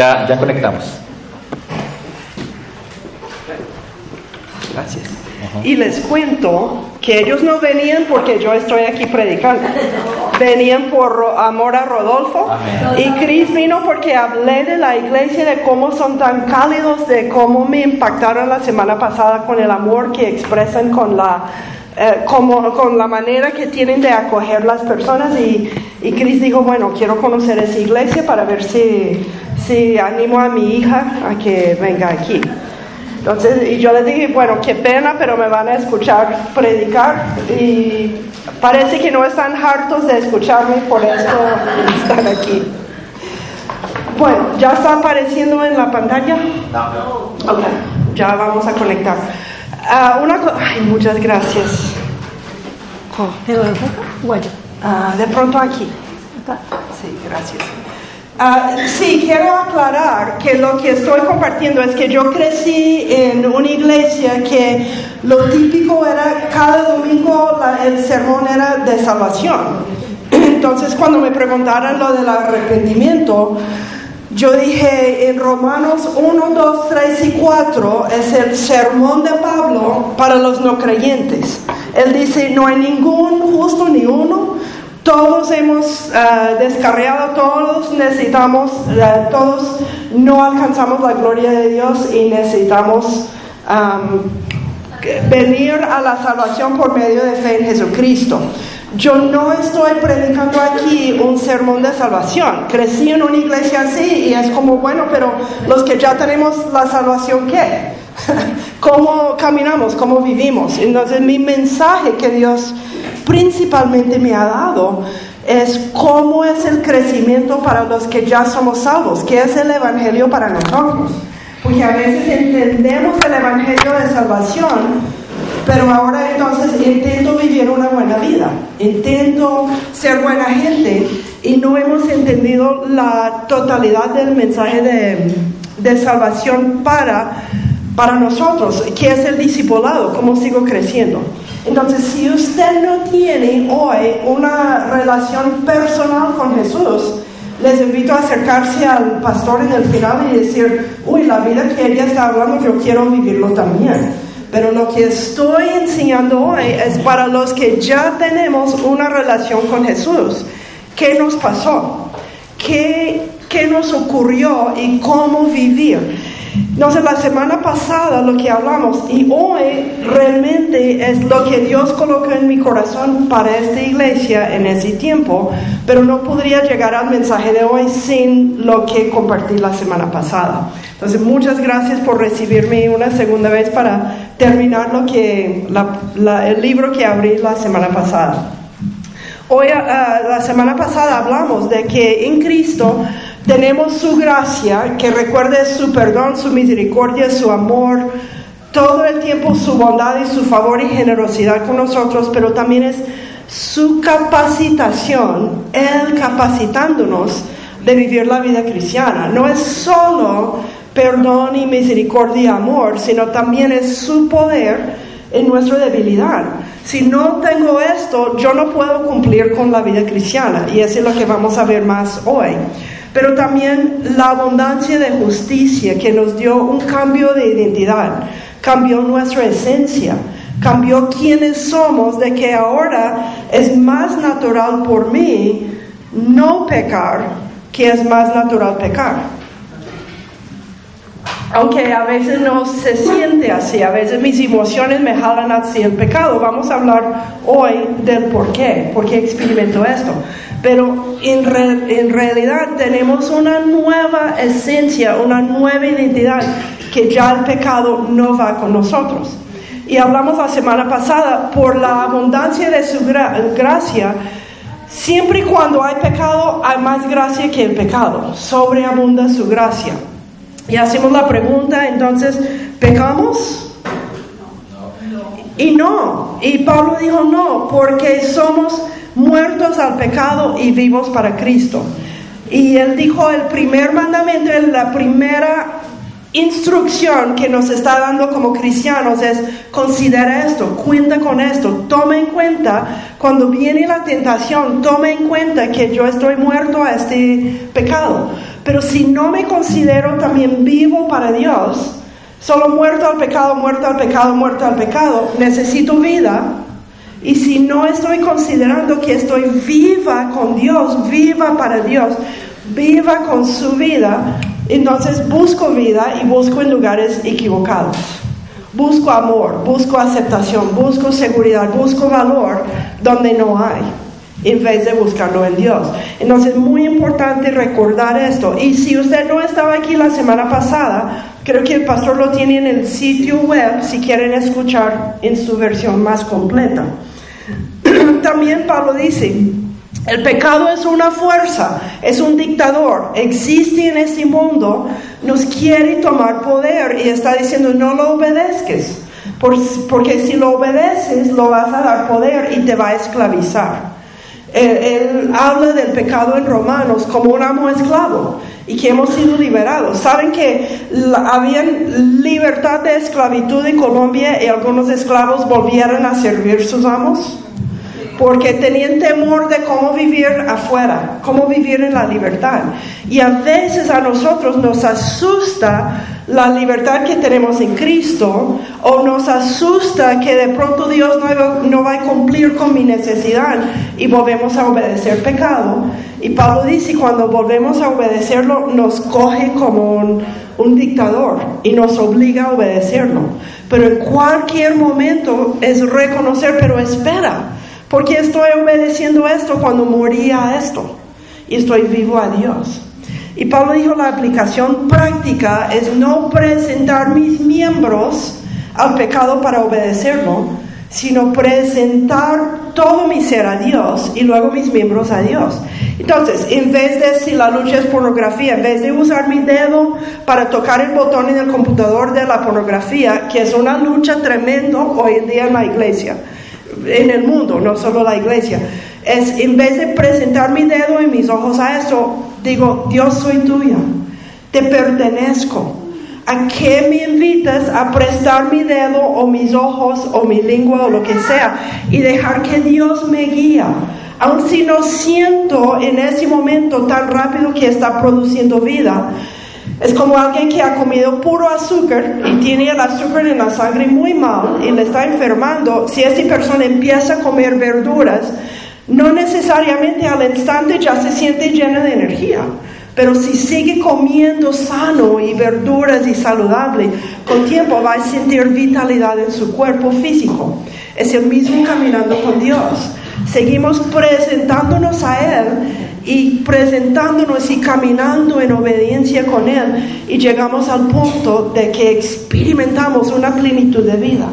Ya, ya conectamos. Gracias. Y les cuento que ellos no venían porque yo estoy aquí predicando. Venían por amor a Rodolfo. Y Chris vino porque hablé de la iglesia, de cómo son tan cálidos, de cómo me impactaron la semana pasada con el amor que expresan con la eh, como, con la manera que tienen de acoger las personas y, y Chris dijo, bueno, quiero conocer esa iglesia para ver si, si animo a mi hija a que venga aquí. Entonces, y yo le dije, bueno, qué pena, pero me van a escuchar predicar y parece que no están hartos de escucharme, por eso están aquí. Bueno, ¿ya está apareciendo en la pantalla? No. Ok, ya vamos a conectar. Ah, una Ay, muchas gracias. Oh. Ah, de pronto aquí. Sí, gracias. Ah, sí, quiero aclarar que lo que estoy compartiendo es que yo crecí en una iglesia que lo típico era cada domingo el sermón era de salvación. Entonces cuando me preguntaron lo del arrepentimiento, yo dije en Romanos 1, 2, 3 y 4 es el sermón de Pablo para los no creyentes. Él dice, no hay ningún justo ni uno, todos hemos uh, descarriado, todos necesitamos, uh, todos no alcanzamos la gloria de Dios y necesitamos venir a la salvación por medio de fe en Jesucristo. Yo no estoy predicando aquí un sermón de salvación. Crecí en una iglesia así y es como, bueno, pero los que ya tenemos la salvación, ¿qué? ¿Cómo caminamos? ¿Cómo vivimos? Entonces mi mensaje que Dios principalmente me ha dado es cómo es el crecimiento para los que ya somos salvos, qué es el Evangelio para nosotros. Porque a veces entendemos el Evangelio de salvación, pero ahora entonces intento vivir una buena vida, intento ser buena gente y no hemos entendido la totalidad del mensaje de, de salvación para, para nosotros, que es el discipulado, cómo sigo creciendo. Entonces, si usted no tiene hoy una relación personal con Jesús, les invito a acercarse al pastor en el final y decir, uy, la vida que ella está hablando, yo quiero vivirlo también. Pero lo que estoy enseñando hoy es para los que ya tenemos una relación con Jesús. ¿Qué nos pasó? ¿Qué, qué nos ocurrió y cómo vivir? Entonces la semana pasada lo que hablamos y hoy realmente es lo que Dios colocó en mi corazón para esta iglesia en ese tiempo, pero no podría llegar al mensaje de hoy sin lo que compartí la semana pasada. Entonces muchas gracias por recibirme una segunda vez para terminar que el libro que abrí la semana pasada. Hoy, ah, la semana pasada hablamos de que en Cristo tenemos su gracia, que recuerde su perdón, su misericordia, su amor, todo el tiempo su bondad y su favor y generosidad con nosotros, pero también es su capacitación, Él capacitándonos de vivir la vida cristiana. No es solo perdón y misericordia y amor, sino también es su poder en nuestra debilidad. Si no tengo esto, yo no puedo cumplir con la vida cristiana y eso es lo que vamos a ver más hoy pero también la abundancia de justicia que nos dio un cambio de identidad, cambió nuestra esencia, cambió quiénes somos, de que ahora es más natural por mí no pecar que es más natural pecar. Aunque a veces no se siente así, a veces mis emociones me jalan hacia el pecado. Vamos a hablar hoy del por qué, por qué experimento esto pero en, en, realidad tenemos una nueva esencia, una nueva identidad, que ya el pecado no va con nosotros. Y hablamos la semana pasada, por la abundancia de su gracia, siempre y cuando hay pecado, hay más gracia que el pecado, sobreabunda su gracia. Y hacemos la pregunta, entonces, ¿pecamos? Y no, y Pablo dijo no, porque somos muertos al pecado y vivos para Cristo. Y él dijo el primer mandamiento, la primera instrucción que nos está dando como cristianos es considera esto, cuenta con esto, toma en cuenta cuando viene la tentación, toma en cuenta que yo estoy muerto a este pecado. Pero si no me considero también vivo para Dios, solo muerto al pecado, muerto al pecado, muerto al pecado, necesito vida. Y si no estoy considerando que estoy viva con Dios, viva para Dios, viva con su vida, entonces busco vida y busco en lugares equivocados. Busco amor, busco aceptación, busco seguridad, busco valor donde no hay, en vez de buscarlo en Dios. Entonces es muy importante recordar esto. Y si usted no estaba aquí la semana pasada, creo que el pastor lo tiene en el sitio web si quieren escuchar en su versión más completa. También Pablo dice, el pecado es una fuerza, es un dictador, existe en este mundo, nos quiere tomar poder y está diciendo no lo obedezcas, porque si lo obedeces lo vas a dar poder y te va a esclavizar. Él, habla del pecado en Romanos como un amo esclavo y que hemos sido liberados. ¿Saben que había libertad de esclavitud en Colombia y algunos esclavos volvieron a servir sus amos? Porque tenían temor de cómo vivir afuera, cómo vivir en la libertad. Y a veces a nosotros nos asusta la libertad que tenemos en Cristo o nos asusta que de pronto Dios no, va a cumplir con mi necesidad y volvemos a obedecer pecado. Y Pablo dice, cuando volvemos a obedecerlo, nos coge como un, un dictador y nos obliga a obedecerlo. Pero en cualquier momento es reconocer, pero espera porque estoy obedeciendo esto cuando moría esto y estoy vivo a Dios. Y Pablo dijo, la aplicación práctica es no presentar mis miembros al pecado para obedecerlo, sino presentar todo mi ser a Dios y luego mis miembros a Dios. Entonces, en vez de si la lucha es pornografía, en vez de usar mi dedo para tocar el botón en el computador de la pornografía, que es una lucha tremenda hoy en día en la iglesia, en el mundo, no solo la iglesia. Es en vez de presentar mi dedo y mis ojos a eso, digo, Dios soy tuya, te pertenezco. ¿A qué me invitas a prestar mi dedo o mis ojos o mi lengua o lo que sea y dejar que Dios me guía? Aun si no siento en ese momento tan rápido que está produciendo vida, es como alguien que ha comido puro azúcar y tiene el azúcar en la sangre muy mal y le está enfermando. Si esa persona empieza a comer verduras, no necesariamente al instante ya se siente llena de energía. Pero si sigue comiendo sano y verduras y saludable, con tiempo va a sentir vitalidad en su cuerpo físico. Es el mismo caminando con Dios. Seguimos presentándonos a Él y presentándonos y caminando en obediencia con Él y llegamos al punto de que experimentamos una plenitud de vida.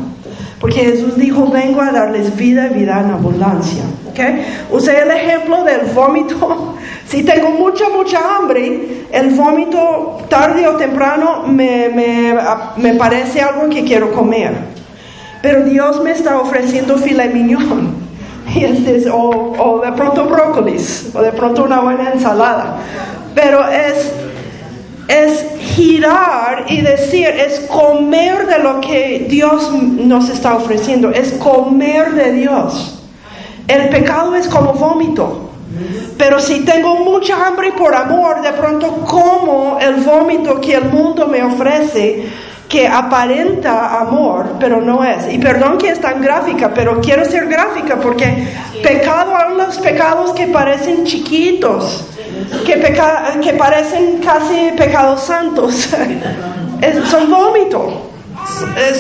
Porque Jesús dijo, vengo a darles vida y vida en abundancia. ¿Okay? Usé el ejemplo del vómito. Si tengo mucha, mucha hambre, el vómito tarde o temprano me, me, me parece algo que quiero comer. Pero Dios me está ofreciendo filet mignon o, de pronto brócolis, o de pronto una buena ensalada. Pero es, es girar y decir, es comer de lo que Dios nos está ofreciendo, es comer de Dios. El pecado es como vómito. Pero si tengo mucha hambre por amor, de pronto como el vómito que el mundo me ofrece, que aparenta amor, pero no es. Y perdón que es tan gráfica, pero quiero ser gráfica porque pecado, hay los pecados que parecen chiquitos, que, que parecen casi pecados santos, son vómito,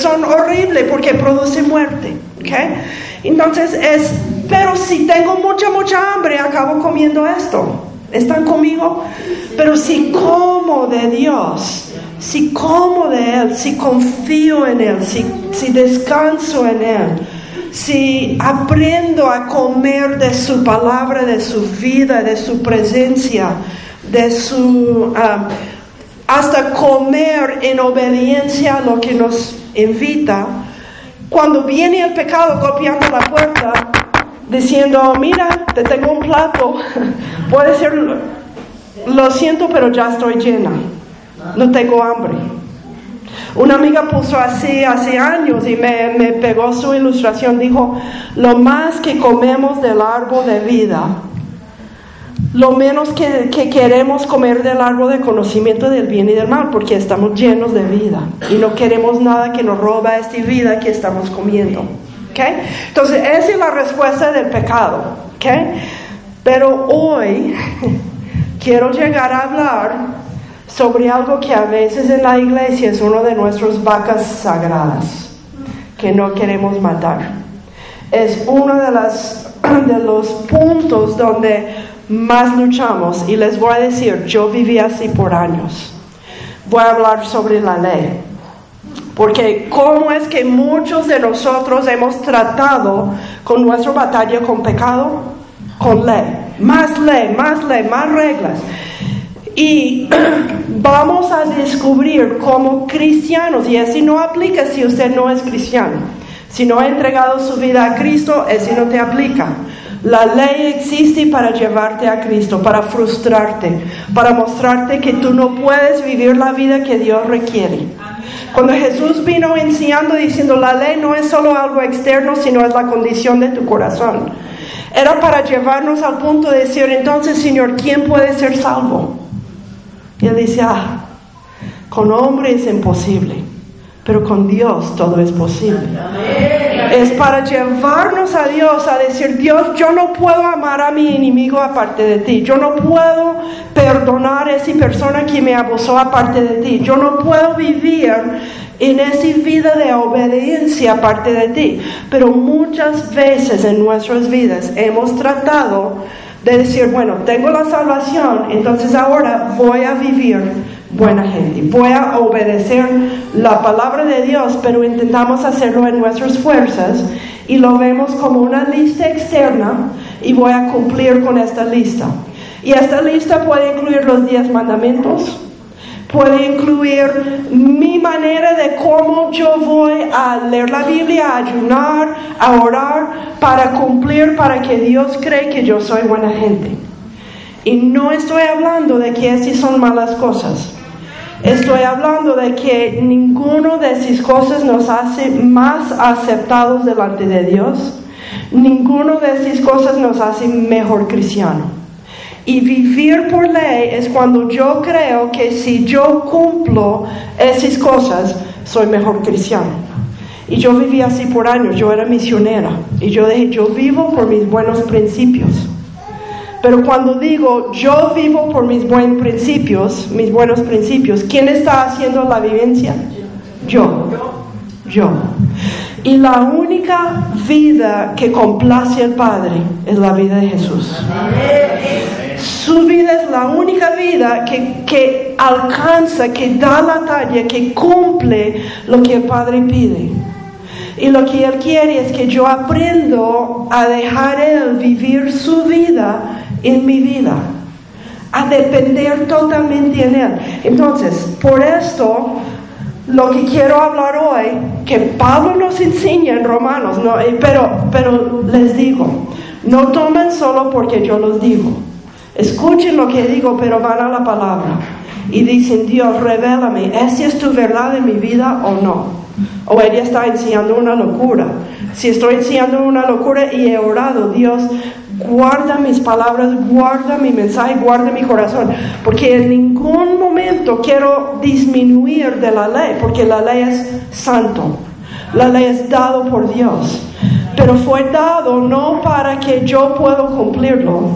son horribles porque producen muerte. ¿okay? Entonces es, pero si tengo mucha, mucha hambre, acabo comiendo esto. ¿Están conmigo? Pero si como de Dios, si como de Él, si confío en Él, si, descanso en Él, si aprendo a comer de su palabra, de su vida, de su presencia, de su... Um, hasta comer en obediencia a lo que nos invita, cuando viene el pecado golpeando la puerta, diciendo, mira, te tengo un plato, puede ser, lo siento, pero ya estoy llena, no tengo hambre. Una amiga puso así hace años y me, me pegó su ilustración, dijo, lo más que comemos del árbol de vida lo menos que, queremos comer del árbol de conocimiento del bien y del mal, porque estamos llenos de vida y no queremos nada que nos roba esta vida que estamos comiendo. ¿Okay? Entonces, esa es la respuesta del pecado. ¿okay? Pero hoy quiero llegar a hablar sobre algo que a veces en la iglesia es uno de nuestras vacas sagradas, que no queremos matar. Es uno de, las, de los puntos donde más luchamos. Y les voy a decir, yo viví así por años. Voy a hablar sobre la ley. Porque cómo es que muchos de nosotros hemos tratado con nuestra batalla con pecado, con ley. Más ley, más ley, más reglas. Y vamos a descubrir como cristianos, y así no aplica si usted no es cristiano. Si no ha entregado su vida a Cristo, ese no te aplica. La ley existe para llevarte a Cristo, para frustrarte, para mostrarte que tú no puedes vivir la vida que Dios requiere. Cuando Jesús vino enseñando diciendo la ley no es solo algo externo, sino es la condición de tu corazón. Era para llevarnos al punto de decir, entonces Señor, ¿quién puede ser salvo? Y él dice, ah, con hombre es imposible, pero con Dios todo es posible es para llevarnos a Dios a decir, Dios, yo no puedo amar a mi enemigo aparte de ti, yo no puedo perdonar a esa persona que me abusó aparte de ti, yo no puedo vivir en esa vida de obediencia aparte de ti. Pero muchas veces en nuestras vidas hemos tratado de decir, bueno, tengo la salvación, entonces ahora voy a vivir buena gente. Voy a obedecer la palabra de Dios, pero intentamos hacerlo en nuestras fuerzas y lo vemos como una lista externa y voy a cumplir con esta lista. Y esta lista puede incluir los diez mandamientos, puede incluir mi manera de cómo yo voy a leer la Biblia, a ayunar, a orar, para cumplir, para que Dios cree que yo soy buena gente. Y no estoy hablando de que esas son malas cosas. Estoy hablando de que ninguno de esas cosas nos hace más aceptados delante de Dios. Ninguno de esas cosas nos hace mejor cristiano. Y vivir por ley es cuando yo creo que si yo cumplo esas cosas, soy mejor cristiano. Y yo viví así por años, yo era misionera. Y yo dije, yo vivo por mis buenos principios. Pero cuando digo yo vivo por mis buenos principios, mis buenos principios, ¿quién está haciendo la vivencia? Yo. Yo. Y la única vida que complace al Padre es la vida de Jesús. Su vida es la única vida que, que alcanza, que da la talla, que cumple lo que el Padre pide. Y lo que Él quiere es que yo aprendo a dejar Él vivir su vida en mi vida, a depender totalmente en Él. Entonces, por esto, lo que quiero hablar hoy, que Pablo nos enseña en Romanos, no, eh, pero, pero les digo, no tomen solo porque yo los digo. Escuchen lo que digo, pero van a la palabra y dicen, Dios, revélame, ¿esa es tu verdad en mi vida o no? O ella está enseñando una locura. Si estoy enseñando una locura y he orado, Dios, guarda mis palabras, guarda mi mensaje, guarda mi corazón, porque en ningún momento quiero disminuir de la ley, porque la ley es santo, la ley es dado por Dios, pero fue dado no para que yo pueda cumplirlo,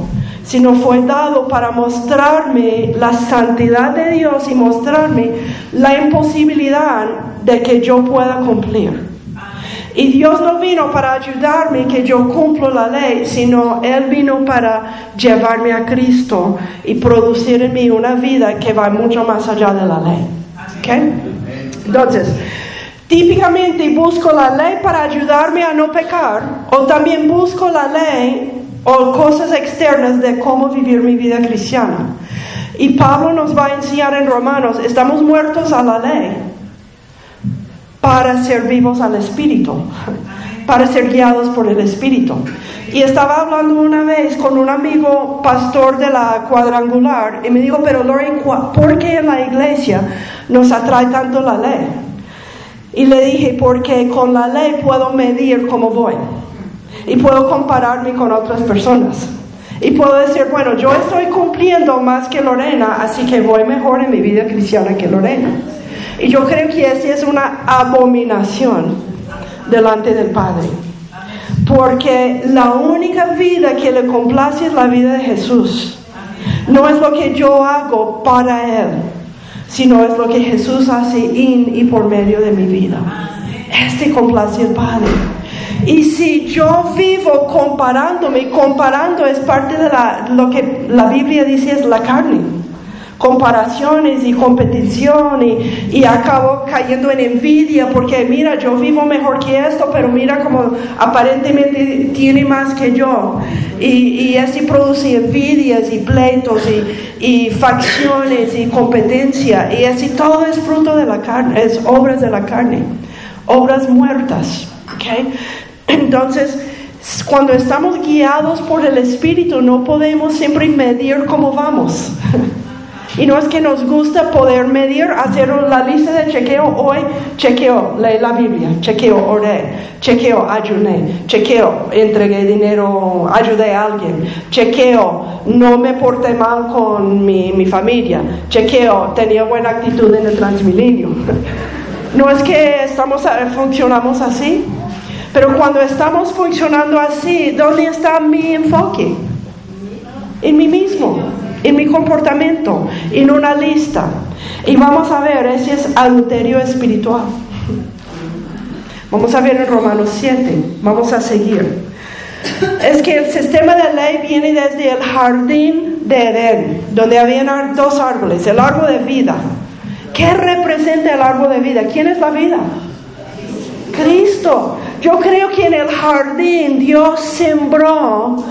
sino fue dado para mostrarme la santidad de Dios y mostrarme la imposibilidad de que yo pueda cumplir. Y Dios no vino para ayudarme que yo cumplo la ley, sino Él vino para llevarme a Cristo y producir en mí una vida que va mucho más allá de la ley. ¿Okay? Entonces, típicamente busco la ley para ayudarme a no pecar, o también busco la ley o cosas externas de cómo vivir mi vida cristiana. Y Pablo nos va a enseñar en Romanos, estamos muertos a la ley para ser vivos al Espíritu, para ser guiados por el Espíritu. Y estaba hablando una vez con un amigo pastor de la cuadrangular y me dijo, pero Lori, ¿por qué en la iglesia nos atrae tanto la ley? Y le dije, porque con la ley puedo medir cómo voy y puedo compararme con otras personas. Y puedo decir, bueno, yo estoy cumpliendo más que Lorena, así que voy mejor en mi vida cristiana que Lorena. Y yo creo que esa es una abominación delante del Padre. Porque la única vida que le complace es la vida de Jesús. No es lo que yo hago para Él, sino es lo que Jesús hace in y por medio de mi vida. Este complace el Padre. Y si yo vivo comparándome, comparando es parte de la, lo que la Biblia dice es la carne. Comparaciones y competición y, y acabo cayendo en envidia porque mira, yo vivo mejor que esto, pero mira como aparentemente tiene más que yo. Y, así produce envidias y pleitos y, y facciones y competencia. Y así todo es fruto de la carne, es obras de la carne, obras muertas. Okay? Entonces, cuando estamos guiados por el Espíritu, no podemos siempre medir cómo vamos. Y no es que nos gusta poder medir, hacer la lista de chequeo hoy, chequeo, leí la Biblia, chequeo, oré, chequeo, ayuné, chequeo, entregué dinero, ayudé a alguien, chequeo, no me porté mal con mi, mi familia, chequeo, tenía buena actitud en el transmilenio. No es que estamos, funcionamos así, pero cuando estamos funcionando así, ¿dónde está mi enfoque? En mí mismo, en mi comportamiento, en una lista. Y vamos a ver, ese es adulterio espiritual. Vamos a ver en Romanos 7, vamos a seguir. Es que el sistema de ley viene desde el jardín de Edén, donde habían dos árboles, el árbol de vida. ¿Qué representa el árbol de vida? ¿Quién es la vida? Cristo. Yo creo que en el jardín Dios sembró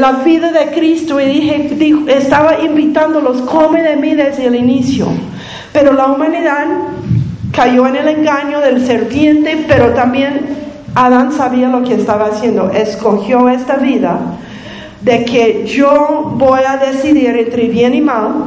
la vida de Cristo y dije, estaba invitándolos, come de mí desde el inicio. Pero la humanidad cayó en el engaño del serpiente, pero también Adán sabía lo que estaba haciendo. Escogió esta vida de que yo voy a decidir entre bien y mal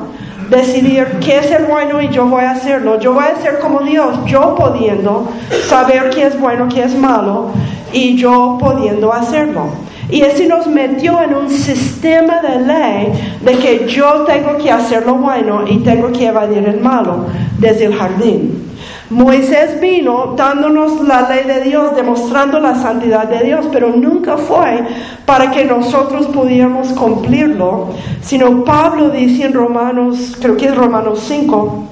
decidir qué es el bueno y yo voy a hacerlo. Yo voy a ser como Dios, yo pudiendo saber qué es bueno, qué es malo y yo pudiendo hacerlo. Y ese nos metió en un sistema de ley de que yo tengo que hacer lo bueno y tengo que evadir el malo desde el jardín. Moisés vino dándonos la ley de Dios, demostrando la santidad de Dios, pero nunca fue para que nosotros pudiéramos cumplirlo, sino Pablo dice en Romanos, creo que es Romanos 5,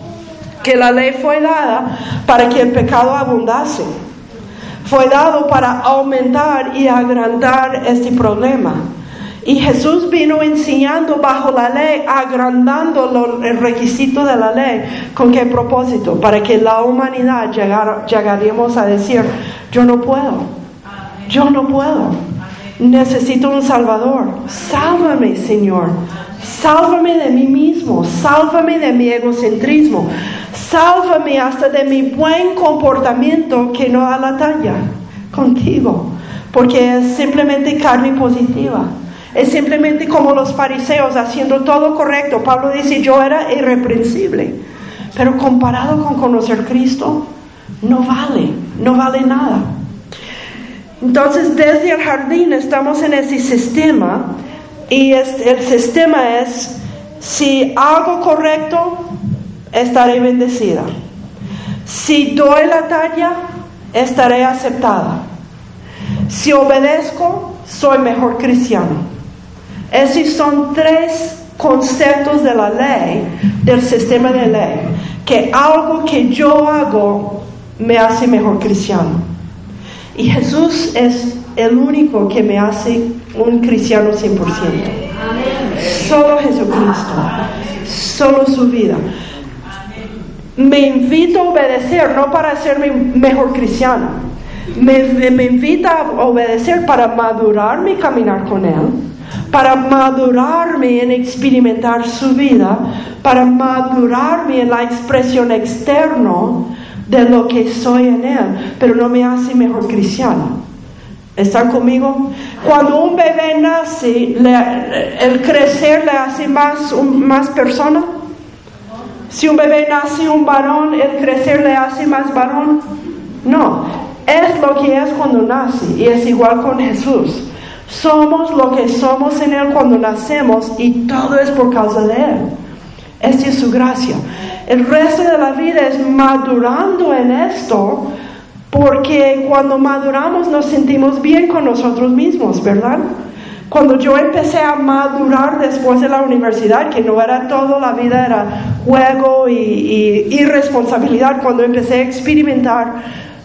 que la ley fue dada para que el pecado abundase. Fue dado para aumentar y agrandar este problema. Y Jesús vino enseñando bajo la ley, agrandando el requisito de la ley. ¿Con qué propósito? Para que la humanidad llegara, a decir, yo no puedo, yo no puedo, necesito un Salvador. Sálvame, Señor. Sálvame de mí mismo, sálvame de mi egocentrismo, sálvame hasta de mi buen comportamiento que no da la talla contigo, porque es simplemente carne positiva. Es simplemente como los fariseos haciendo todo correcto. Pablo dice, yo era irreprensible. Pero comparado con conocer Cristo, no vale, no vale nada. Entonces, desde el jardín estamos en ese sistema y el sistema es, si hago correcto, estaré bendecida. Si doy la talla, estaré aceptada. Si obedezco, soy mejor cristiano. Esos son tres conceptos de la ley, del sistema de ley, que algo que yo hago me hace mejor cristiano. Y Jesús es el único que me hace un cristiano 100%. Solo Jesucristo, solo su vida. Me invito a obedecer, no para hacerme mejor cristiano. Me, me invita a obedecer para madurar mi caminar con Él para madurarme en experimentar su vida, para madurarme en la expresión externa de lo que soy en Él, pero no me hace mejor cristiano. ¿Están conmigo? Cuando un bebé nace, el crecer le hace más, más persona. Si un bebé nace un varón, el crecer le hace más varón. No, es lo que es cuando nace y es igual con Jesús. Somos lo que somos en Él cuando nacemos y todo es por causa de Él. Esta es su gracia. El resto de la vida es madurando en esto porque cuando maduramos nos sentimos bien con nosotros mismos, ¿verdad? Cuando yo empecé a madurar después de la universidad, que no era todo, la vida era juego y, y cuando empecé a experimentar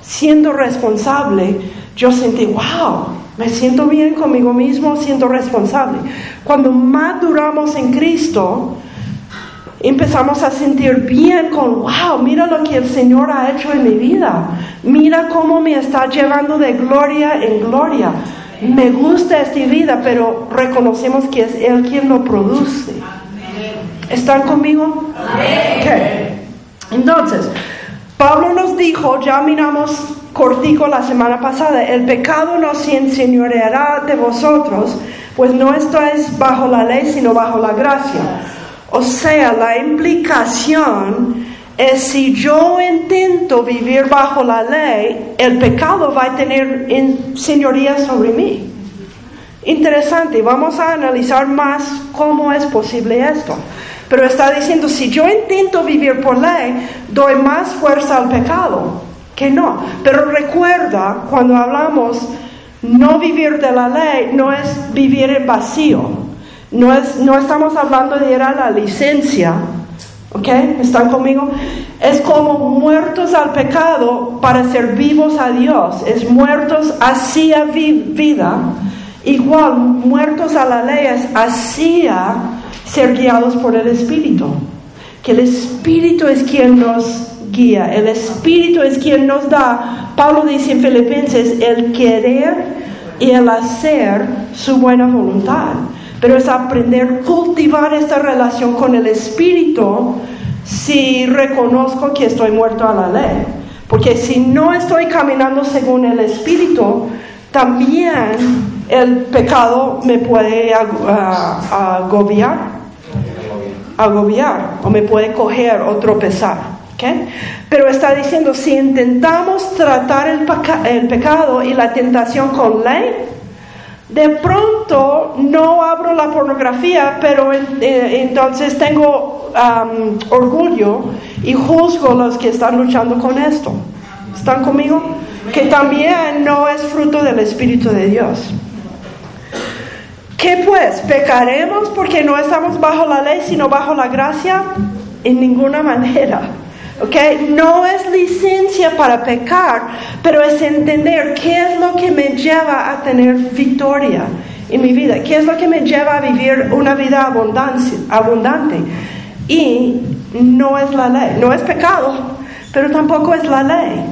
siendo responsable, yo sentí, wow, me siento bien conmigo mismo, siento responsable. Cuando maduramos en Cristo, empezamos a sentir bien con, wow, mira lo que el Señor ha hecho en mi vida. Mira cómo me está llevando de gloria en gloria. Me gusta esta vida, pero reconocemos que es Él quien lo produce. ¿Están conmigo? Entonces, Pablo nos dijo, ya miramos cortico la semana pasada, el pecado no se enseñoreará de vosotros, pues no estáis bajo la ley, sino bajo la gracia. O sea, la implicación es si yo intento vivir bajo la ley, el pecado va a tener señoría sobre mí. Interesante, vamos a analizar más cómo es posible esto. Pero está diciendo, si yo intento vivir por ley, doy más fuerza al pecado que no. Pero recuerda, cuando hablamos no vivir de la ley, no es vivir en vacío. No, es, no estamos hablando de ir a la licencia. ¿Ok? ¿Están conmigo? Es como muertos al pecado para ser vivos a Dios. Es muertos hacia vida. Igual, muertos a la ley es hacia ser guiados por el Espíritu. Que el Espíritu es quien nos guía, el Espíritu es quien nos da, Pablo dice en Filipenses, el querer y el hacer su buena voluntad. Pero es aprender a cultivar esta relación con el Espíritu si reconozco que estoy muerto a la ley. Porque si no estoy caminando según el Espíritu, también el pecado me puede agobiar agobiar o me puede coger o tropezar. Pero está diciendo, si intentamos tratar el, pecado y la tentación con ley, de pronto no abro la pornografía, pero eh, entonces tengo orgullo y juzgo a los que están luchando con esto. ¿Están conmigo? Que también no es fruto del Espíritu de Dios. ¿Qué pues? ¿Pecaremos porque no estamos bajo la ley, sino bajo la gracia? En ninguna manera. ¿Ok? No es licencia para pecar, pero es entender qué es lo que me lleva a tener victoria en mi vida, qué es lo que me lleva a vivir una vida abundante. Y no es la ley, no es pecado, pero tampoco es la ley.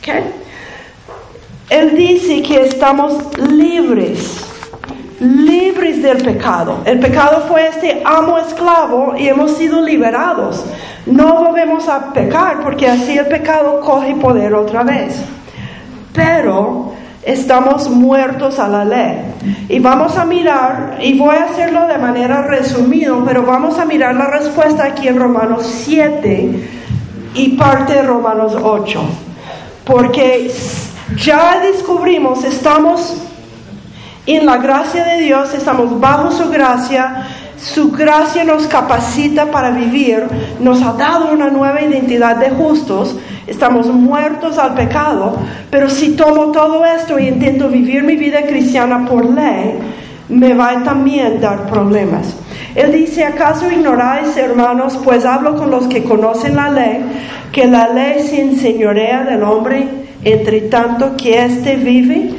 ¿ok? Él dice que estamos libres libres del pecado. El pecado fue este amo esclavo y hemos sido liberados. No volvemos a pecar porque así el pecado coge poder otra vez. Pero estamos muertos a la ley. Y vamos a mirar, y voy a hacerlo de manera resumida, pero vamos a mirar la respuesta aquí en Romanos 7 y parte de Romanos 8. Porque ya descubrimos, estamos en la gracia de Dios, estamos bajo su gracia, su gracia nos capacita para vivir, nos ha dado una nueva identidad de justos, estamos muertos al pecado, pero si tomo todo esto y intento vivir mi vida cristiana por ley, me va a también dar problemas. Él dice, ¿acaso ignoráis, hermanos, pues hablo con los que conocen la ley, que la ley se enseñorea del hombre entre tanto que éste vive?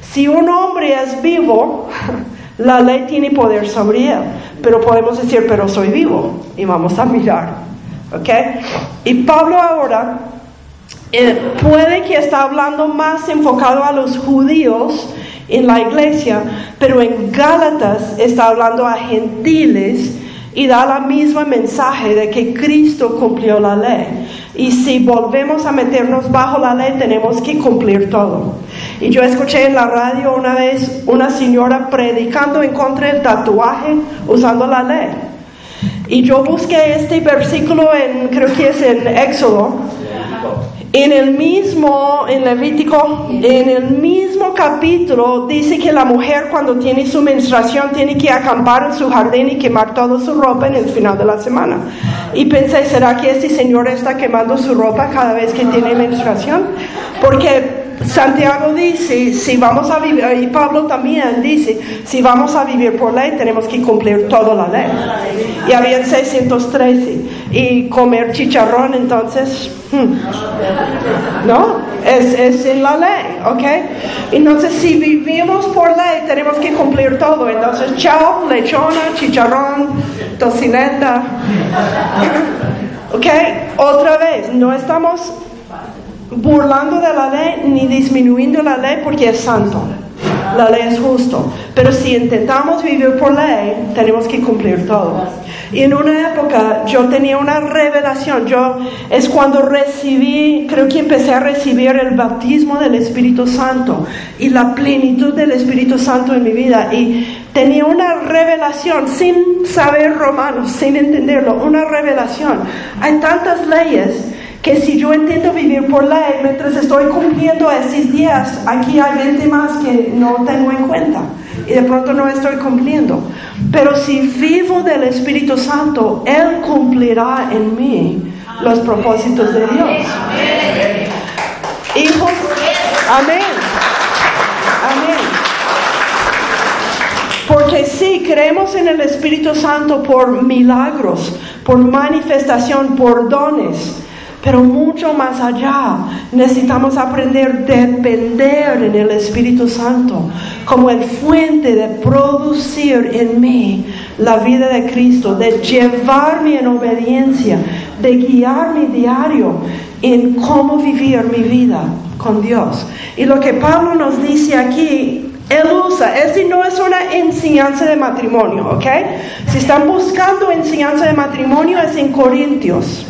Si un hombre es vivo, la ley tiene poder sobre él, pero podemos decir, pero soy vivo, y vamos a mirar, ¿ok? Y Pablo ahora eh, puede que está hablando más enfocado a los judíos en la iglesia, pero en Gálatas está hablando a gentiles y da la misma mensaje de que Cristo cumplió la ley. Y si volvemos a meternos bajo la ley, tenemos que cumplir todo. Y yo escuché en la radio una vez una señora predicando en contra del tatuaje usando la ley. Y yo busqué este versículo en, creo que es en Éxodo, en el mismo, en Levítico, en el mismo capítulo dice que la mujer cuando tiene su menstruación tiene que acampar en su jardín y quemar toda su ropa en el final de la semana. Y pensé, ¿será que este señor está quemando su ropa cada vez que tiene menstruación? Porque Santiago dice, si vamos a vivir, y Pablo también dice, si vamos a vivir por ley, tenemos que cumplir toda la ley. Y había 613. Y comer chicharrón, entonces, hmm, ¿no? Es, es en la ley, ¿ok? Entonces, si vivimos por ley, tenemos que cumplir todo. Entonces, chao, lechona, chicharrón, tocineta. ¿Ok? Otra vez, no estamos burlando de la ley ni disminuyendo la ley porque es santo. La ley es justo. Pero si intentamos vivir por ley, tenemos que cumplir todo. Y en una época yo tenía una revelación. Yo es cuando recibí, creo que empecé a recibir el bautismo del Espíritu Santo y la plenitud del Espíritu Santo en mi vida. Y tenía una revelación sin saber romano, sin entenderlo, una revelación. Hay tantas leyes que si yo intento vivir por ley mientras estoy cumpliendo esos días, aquí hay 20 más que no tengo en cuenta y de pronto no estoy cumpliendo. Pero si vivo del Espíritu Santo, Él cumplirá en mí los propósitos de Dios. Hijos, amén. Amén. Porque si creemos en el Espíritu Santo por milagros, por manifestación, por dones, pero mucho más allá, necesitamos aprender a depender en el Espíritu Santo como el fuente de producir en mí la vida de Cristo, de llevarme en obediencia, de guiarme diario en cómo vivir mi vida con Dios. Y lo que Pablo nos dice aquí él usa, ese no es una enseñanza de matrimonio, ¿ok? Si están buscando enseñanza de matrimonio es en Corintios.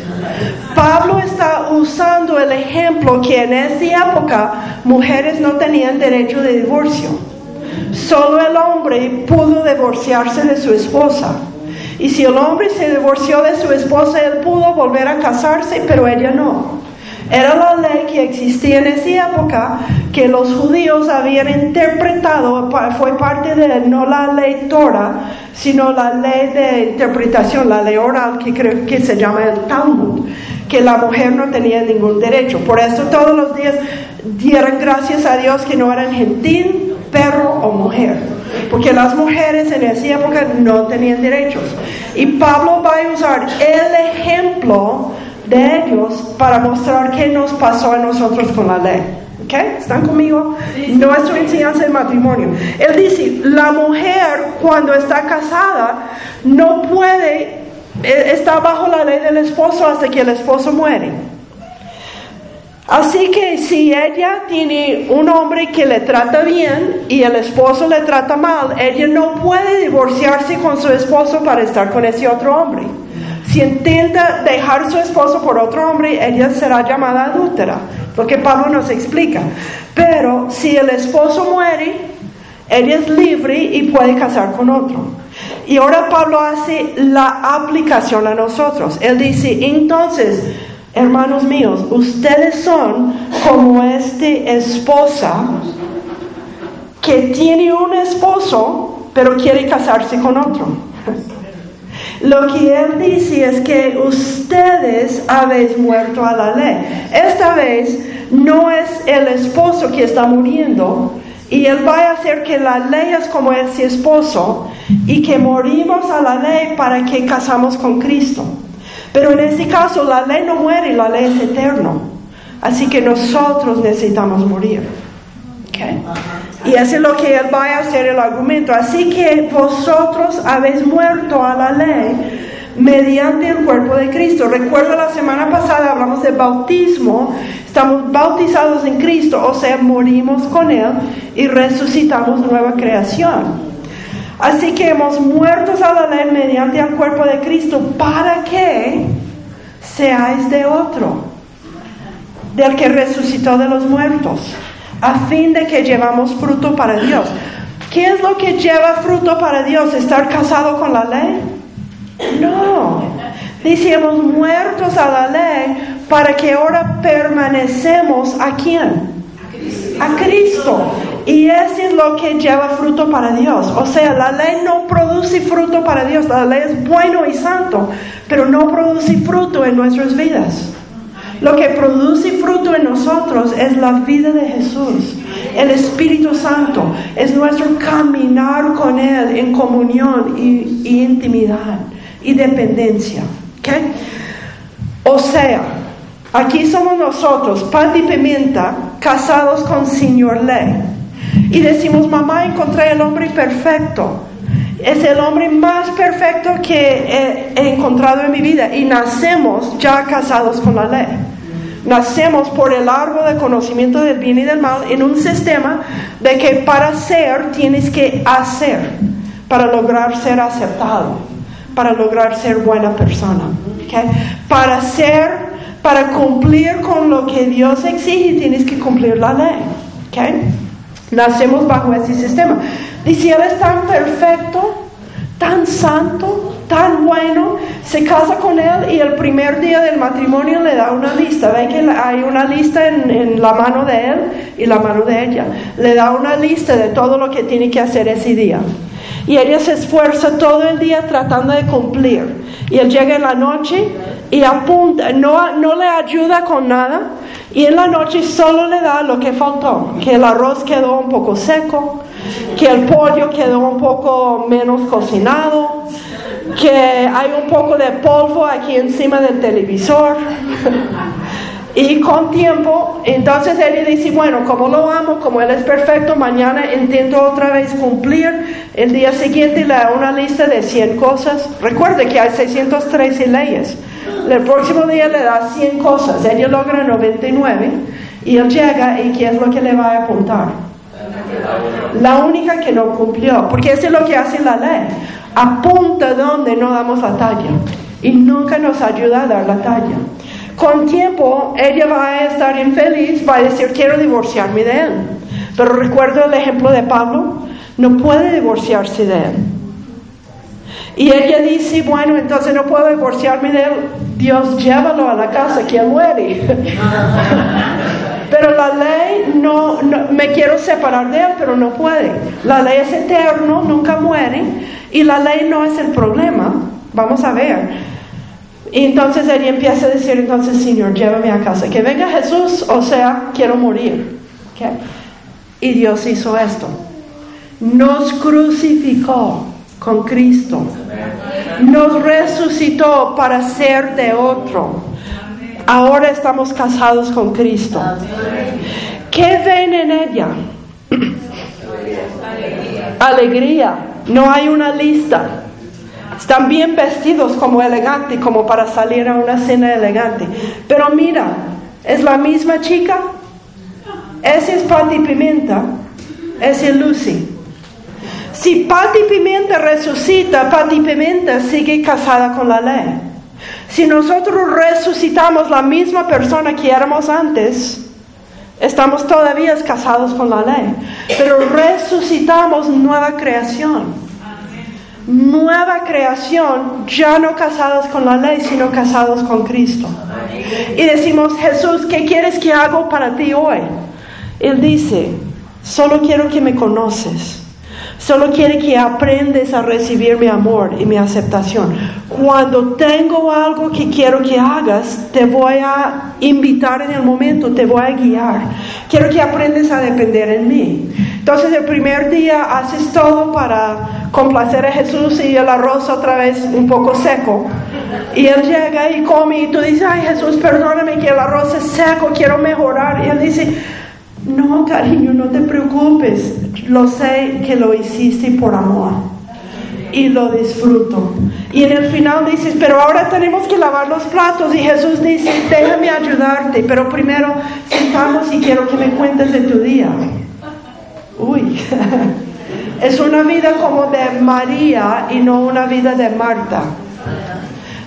Pablo está usando el ejemplo que en esa época mujeres no tenían derecho de divorcio. Solo el hombre pudo divorciarse de su esposa. Y si el hombre se divorció de su esposa, él pudo volver a casarse, pero ella no. Era la ley que existía en esa época que los judíos habían interpretado, fue parte de no la ley Torah, sino la ley de interpretación, la ley oral que creo que se llama el Talmud, que la mujer no tenía ningún derecho. Por eso todos los días dieron gracias a Dios que no eran gentil, perro o mujer, porque las mujeres en esa época no tenían derechos. Y Pablo va a usar el ejemplo de ellos para mostrar qué nos pasó a nosotros con la ley. ¿Ok? ¿Están conmigo? Nuestra enseñanza de matrimonio. Él dice, la mujer cuando está casada no puede, e, está bajo la ley del esposo hasta que el esposo muere. Así que si ella tiene un hombre que le trata bien y el esposo le trata mal, ella no puede divorciarse con su esposo para estar con ese otro hombre. Si intenta dejar su esposo por otro hombre, ella será llamada adúltera, lo que Pablo nos explica. Pero si el esposo muere, ella es libre y puede casar con otro. Y ahora Pablo hace la aplicación a nosotros. Él dice, entonces, hermanos míos, ustedes son como esta esposa que tiene un esposo, pero quiere casarse con otro. Lo que él dice es que ustedes habéis muerto a la ley. Esta vez no es el esposo que está muriendo y él va a hacer que la ley es como ese esposo y que morimos a la ley para que casamos con Cristo. Pero en este caso la ley no muere, la ley es eterna. Así que nosotros necesitamos morir. Y eso es lo que él va a hacer el argumento. Así que vosotros habéis muerto a la ley mediante el cuerpo de Cristo. Recuerdo la semana pasada hablamos de bautismo. Estamos bautizados en Cristo, o sea, morimos con Él y resucitamos nueva creación. Así que hemos muerto a la ley mediante el cuerpo de Cristo para que seáis de otro, del que resucitó de los muertos, a fin de que llevamos fruto para Dios. ¿Qué es lo que lleva fruto para Dios? ¿Estar casado con la ley? No. Dice, hemos muertos a la ley para que ahora permanecemos a quién? A Cristo. Y eso es lo que lleva fruto para Dios. O sea, la ley no produce fruto para Dios. La ley es bueno y santo, pero no produce fruto en nuestras vidas. Lo que produce fruto en nosotros es la vida de Jesús, el Espíritu Santo, es nuestro caminar con Él en comunión y, intimidad y dependencia. ¿okay? O sea, aquí somos nosotros, pan y pimienta, casados con Señor Ley. Y decimos, mamá, encontré el hombre perfecto. Es el hombre más perfecto que he, encontrado en mi vida. Y nacemos ya casados con la ley. Nacemos por el árbol de conocimiento del bien y del mal en un sistema de que para ser tienes que hacer, para lograr ser aceptado, para lograr ser buena persona. Para ser, para cumplir con lo que Dios exige, tienes que cumplir la ley. Nacemos bajo ese sistema. Y Él es tan perfecto, tan santo, tan bueno, se casa con Él y el primer día del matrimonio le da una lista. Ven que hay una lista en, en, la mano de Él y la mano de ella. Le da una lista de todo lo que tiene que hacer ese día. Y ella se esfuerza todo el día tratando de cumplir. Y él llega en la noche y apunta, no, no le ayuda con nada. Y en la noche solo le da lo que faltó, que el arroz quedó un poco seco, que el pollo quedó un poco menos cocinado, que hay un poco de polvo aquí encima del televisor. Y con tiempo, entonces ella dice, bueno, como lo amo, como él es perfecto, mañana intento otra vez cumplir. El día siguiente le da una lista de 100 cosas. Recuerde que hay 613 leyes. El próximo día le da 100 cosas. Ella logra 99 y él llega y ¿qué es lo que le va a apuntar? La única que no cumplió, porque eso es lo que hace la ley. Apunta donde no damos la talla y nunca nos ayuda a dar la talla. Con tiempo, ella va a estar infeliz, va a decir, quiero divorciarme de él. Pero recuerdo el ejemplo de Pablo, no puede divorciarse de él. Y ella dice, bueno, entonces no puedo divorciarme de él, Dios llévalo a la casa que él muere. pero la ley no, no, me quiero separar de él, pero no puede. La ley es eterno, nunca muere, y la ley no es el problema. Vamos a ver. Y entonces ella empieza a decir, entonces Señor, llévame a casa. Que venga Jesús, o sea, quiero morir. Y Dios hizo esto. Nos crucificó con Cristo. Nos resucitó para ser de otro. Ahora estamos casados con Cristo. ¿Qué ven en ella? Alegría. No hay una lista. Están bien vestidos como elegante, como para salir a una cena elegante. Pero mira, es la misma chica. Ese es Patti Pimenta, ese es Lucy. Si Patti Pimenta resucita, Patti Pimenta sigue casada con la ley. Si nosotros resucitamos la misma persona que éramos antes, estamos todavía casados con la ley. Pero resucitamos nueva creación nueva creación, ya no casados con la ley, sino casados con Cristo. Y decimos, Jesús, ¿qué quieres que haga para ti hoy? Él dice, solo quiero que me conoces. Solo quiere que aprendes a recibir mi amor y mi aceptación. Cuando tengo algo que quiero que hagas, te voy a invitar en el momento, te voy a guiar. Quiero que aprendes a depender en mí. Entonces el primer día haces todo para complacer a Jesús y el arroz otra vez un poco seco. Y él llega y come y tú dices, ay Jesús, perdóname que el arroz es seco, quiero mejorar. Y él dice, no, cariño, no te preocupes. Lo sé que lo hiciste por amor. Y lo disfruto. Y en el final dices, pero ahora tenemos que lavar los platos. Y Jesús dice, déjame ayudarte, pero primero sentamos y quiero que me cuentes de tu día. Uy, es una vida como de María y no una vida de Marta.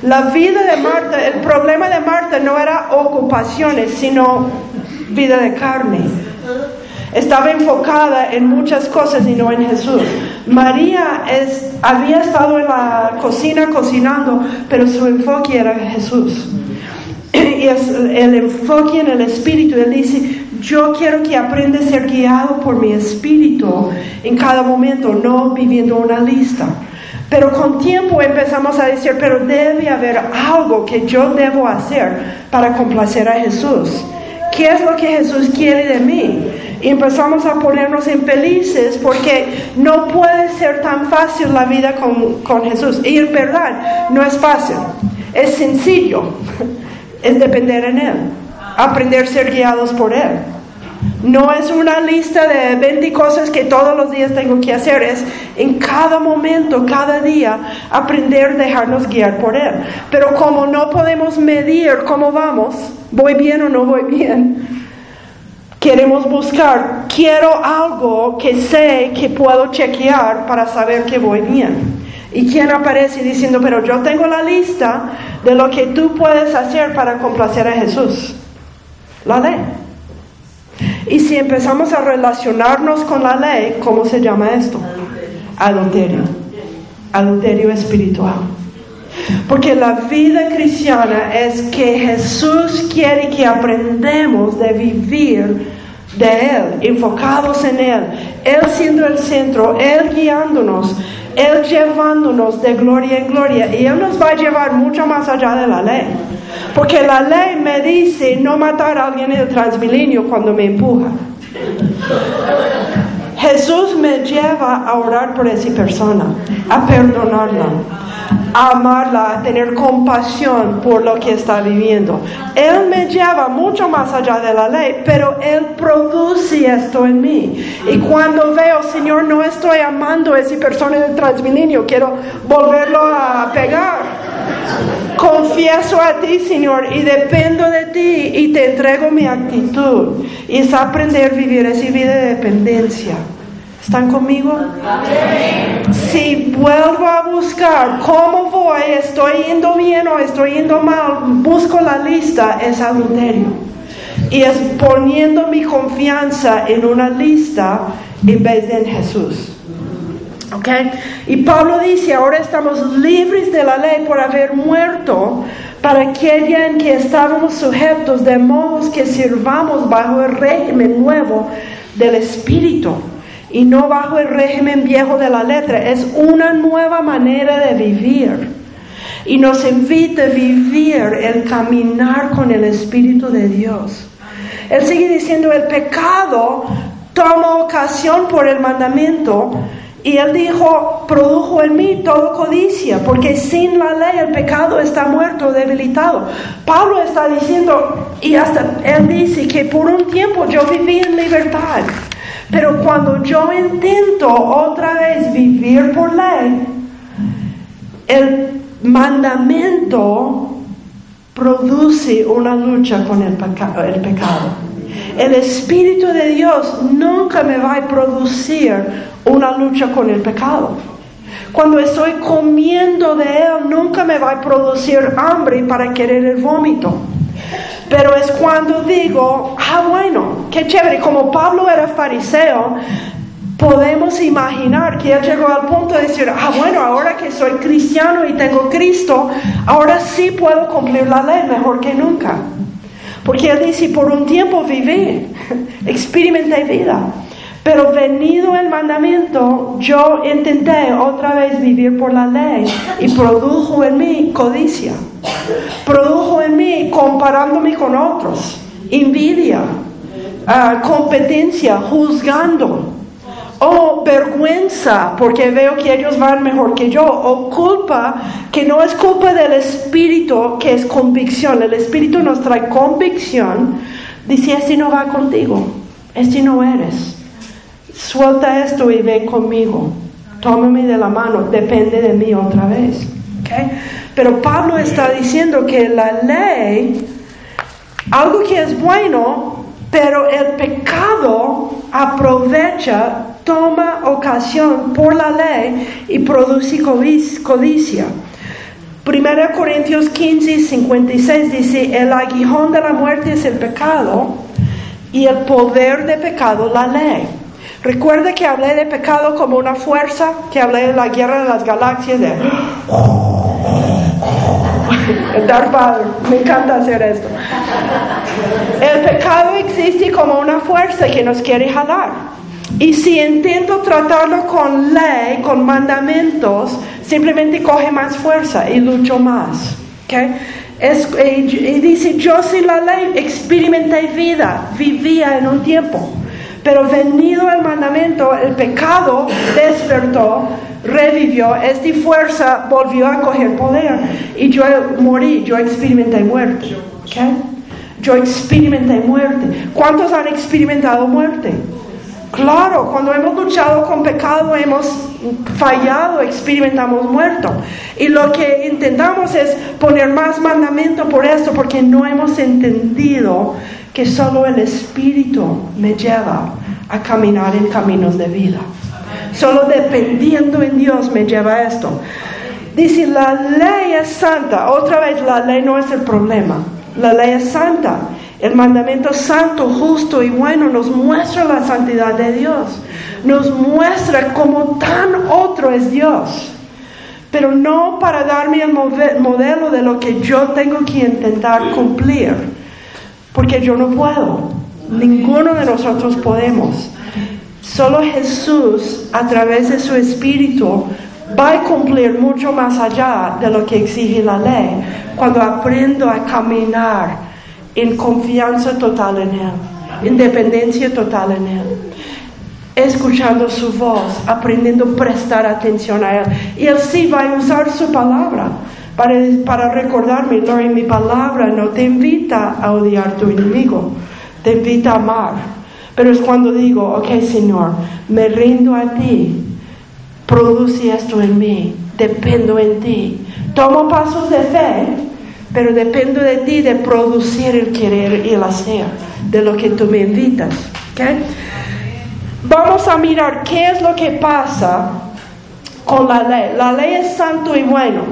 La vida de Marta, el problema de Marta no era ocupaciones, sino vida de carne. Estaba enfocada en muchas cosas y no en Jesús. María había estado en la cocina cocinando, pero su enfoque era Jesús. Y es el enfoque en el espíritu. Él dice, yo quiero que aprenda a ser guiado por mi espíritu en cada momento, no viviendo una lista. Pero con tiempo empezamos a decir, pero debe haber algo que yo debo hacer para complacer a Jesús. ¿Qué es lo que Jesús quiere de mí? Y empezamos a ponernos infelices porque no puede ser tan fácil la vida con, con Jesús. Y en verdad, no es fácil, es sencillo, es depender en Él, aprender a ser guiados por Él. No es una lista de 20 cosas que todos los días tengo que hacer, es en cada momento, cada día, aprender a dejarnos guiar por Él. Pero como no podemos medir cómo vamos, voy bien o no voy bien, queremos buscar, quiero algo que sé que puedo chequear para saber que voy bien. ¿Y quién aparece diciendo, pero yo tengo la lista de lo que tú puedes hacer para complacer a Jesús? La ley. Y si empezamos a relacionarnos con la ley, ¿cómo se llama esto? Adulterio. Adulterio espiritual. Porque la vida cristiana es que Jesús quiere que aprendamos de vivir de Él, enfocados en Él, Él siendo el centro, Él guiándonos, Él llevándonos de gloria en gloria. Y Él nos va a llevar mucho más allá de la ley. Porque la ley me dice no matar a alguien en el transmilenio cuando me empuja. Jesús me lleva a orar por esa persona, a perdonarla, a amarla, a tener compasión por lo que está viviendo. Él me lleva mucho más allá de la ley, pero Él produce esto en mí. Y cuando veo, Señor, no estoy amando a esa persona del transmilenio, quiero volverlo a pegar. Confieso a ti, Señor, y dependo de ti y te entrego mi actitud. Y es aprender a vivir esa vida de dependencia. ¿Están conmigo? Si vuelvo a buscar cómo voy, estoy yendo bien o estoy yendo mal, busco la lista, es adulterio. Y es poniendo mi confianza en una lista en vez de en Jesús. ¿Ok? Y Pablo dice, ahora estamos libres de la ley por haber muerto para aquella en que estábamos sujetos, de modos que sirvamos bajo el régimen nuevo del Espíritu y no bajo el régimen viejo de la letra. Es una nueva manera de vivir. Y nos invita a vivir el caminar con el Espíritu de Dios. Él sigue diciendo, el pecado toma ocasión por el mandamiento. Y él dijo, produjo en mí todo codicia, porque sin la ley el pecado está muerto, debilitado. Pablo está diciendo, y hasta él dice que por un tiempo yo viví en libertad. Pero cuando yo intento otra vez vivir por ley, el mandamiento produce una lucha con el, el pecado. El Espíritu de Dios nunca me va a producir una lucha con el pecado. Cuando estoy comiendo de Él, nunca me va a producir hambre para querer el vómito. Pero es cuando digo, ah, bueno, qué chévere, como Pablo era fariseo, podemos imaginar que él llegó al punto de decir, ah, bueno, ahora que soy cristiano y tengo Cristo, ahora sí puedo cumplir la ley mejor que nunca. Porque él dice, por un tiempo viví, experimenté vida. Pero venido el mandamiento, yo intenté otra vez vivir por la ley y produjo en mí codicia. Produjo en mí comparándome con otros, envidia, ah, competencia, juzgando. O vergüenza porque veo que ellos van mejor que yo. O culpa que no es culpa del espíritu, que es convicción. El espíritu nos trae convicción. Dice, este no va contigo, este no eres suelta esto y ven conmigo. Tómame de la mano, depende de mí otra vez. Pero Pablo está diciendo que la ley, algo que es bueno, pero el pecado aprovecha, toma ocasión por la ley y produce codicia. 1 Corintios 15, 56 dice, el aguijón de la muerte es el pecado y el poder de pecado la ley. Recuerde que hablé de pecado como una fuerza, que hablé de la guerra de las galaxias, de... me encanta hacer esto. El pecado existe como una fuerza que nos quiere jalar. Y si intento tratarlo con ley, con mandamientos, simplemente coge más fuerza y lucho más. ¿okay? y, dice, yo sin la ley experimenté vida, vivía en un tiempo. Pero venido el mandamiento, el pecado despertó, revivió, esta fuerza volvió a coger poder. Y yo morí, yo experimenté muerte. ¿okay? Yo experimenté muerte. ¿Cuántos han experimentado muerte? Claro, cuando hemos luchado con pecado, hemos fallado, experimentamos muerto. Y lo que intentamos es poner más mandamiento por esto, porque no hemos entendido que solo el Espíritu me lleva a caminar en caminos de vida. Solo dependiendo en Dios me lleva a esto. Dice, la ley es santa. Otra vez, la ley no es el problema. La ley es santa. El mandamiento santo, justo y bueno nos muestra la santidad de Dios. Nos muestra cómo tan otro es Dios. Pero no para darme el modelo de lo que yo tengo que intentar cumplir. Porque yo no puedo. Ninguno de nosotros podemos. Solo Jesús, a través de su Espíritu, va a cumplir mucho más allá de lo que exige la ley. Cuando aprendo a caminar en confianza total en Él, en dependencia total en Él, escuchando su voz, aprendiendo a prestar atención a Él. Y Él sí va a usar su palabra para, para recordarme, Lord, mi palabra no te invita a odiar a tu enemigo, te invita a amar. Pero es cuando digo, ok Señor, me rindo a ti, produce esto en mí, dependo en ti. Tomo pasos de fe pero dependo de ti de producir el querer y el hacer de lo que tú me invitas. Vamos a mirar qué es lo que pasa con la ley. La ley es santo y bueno.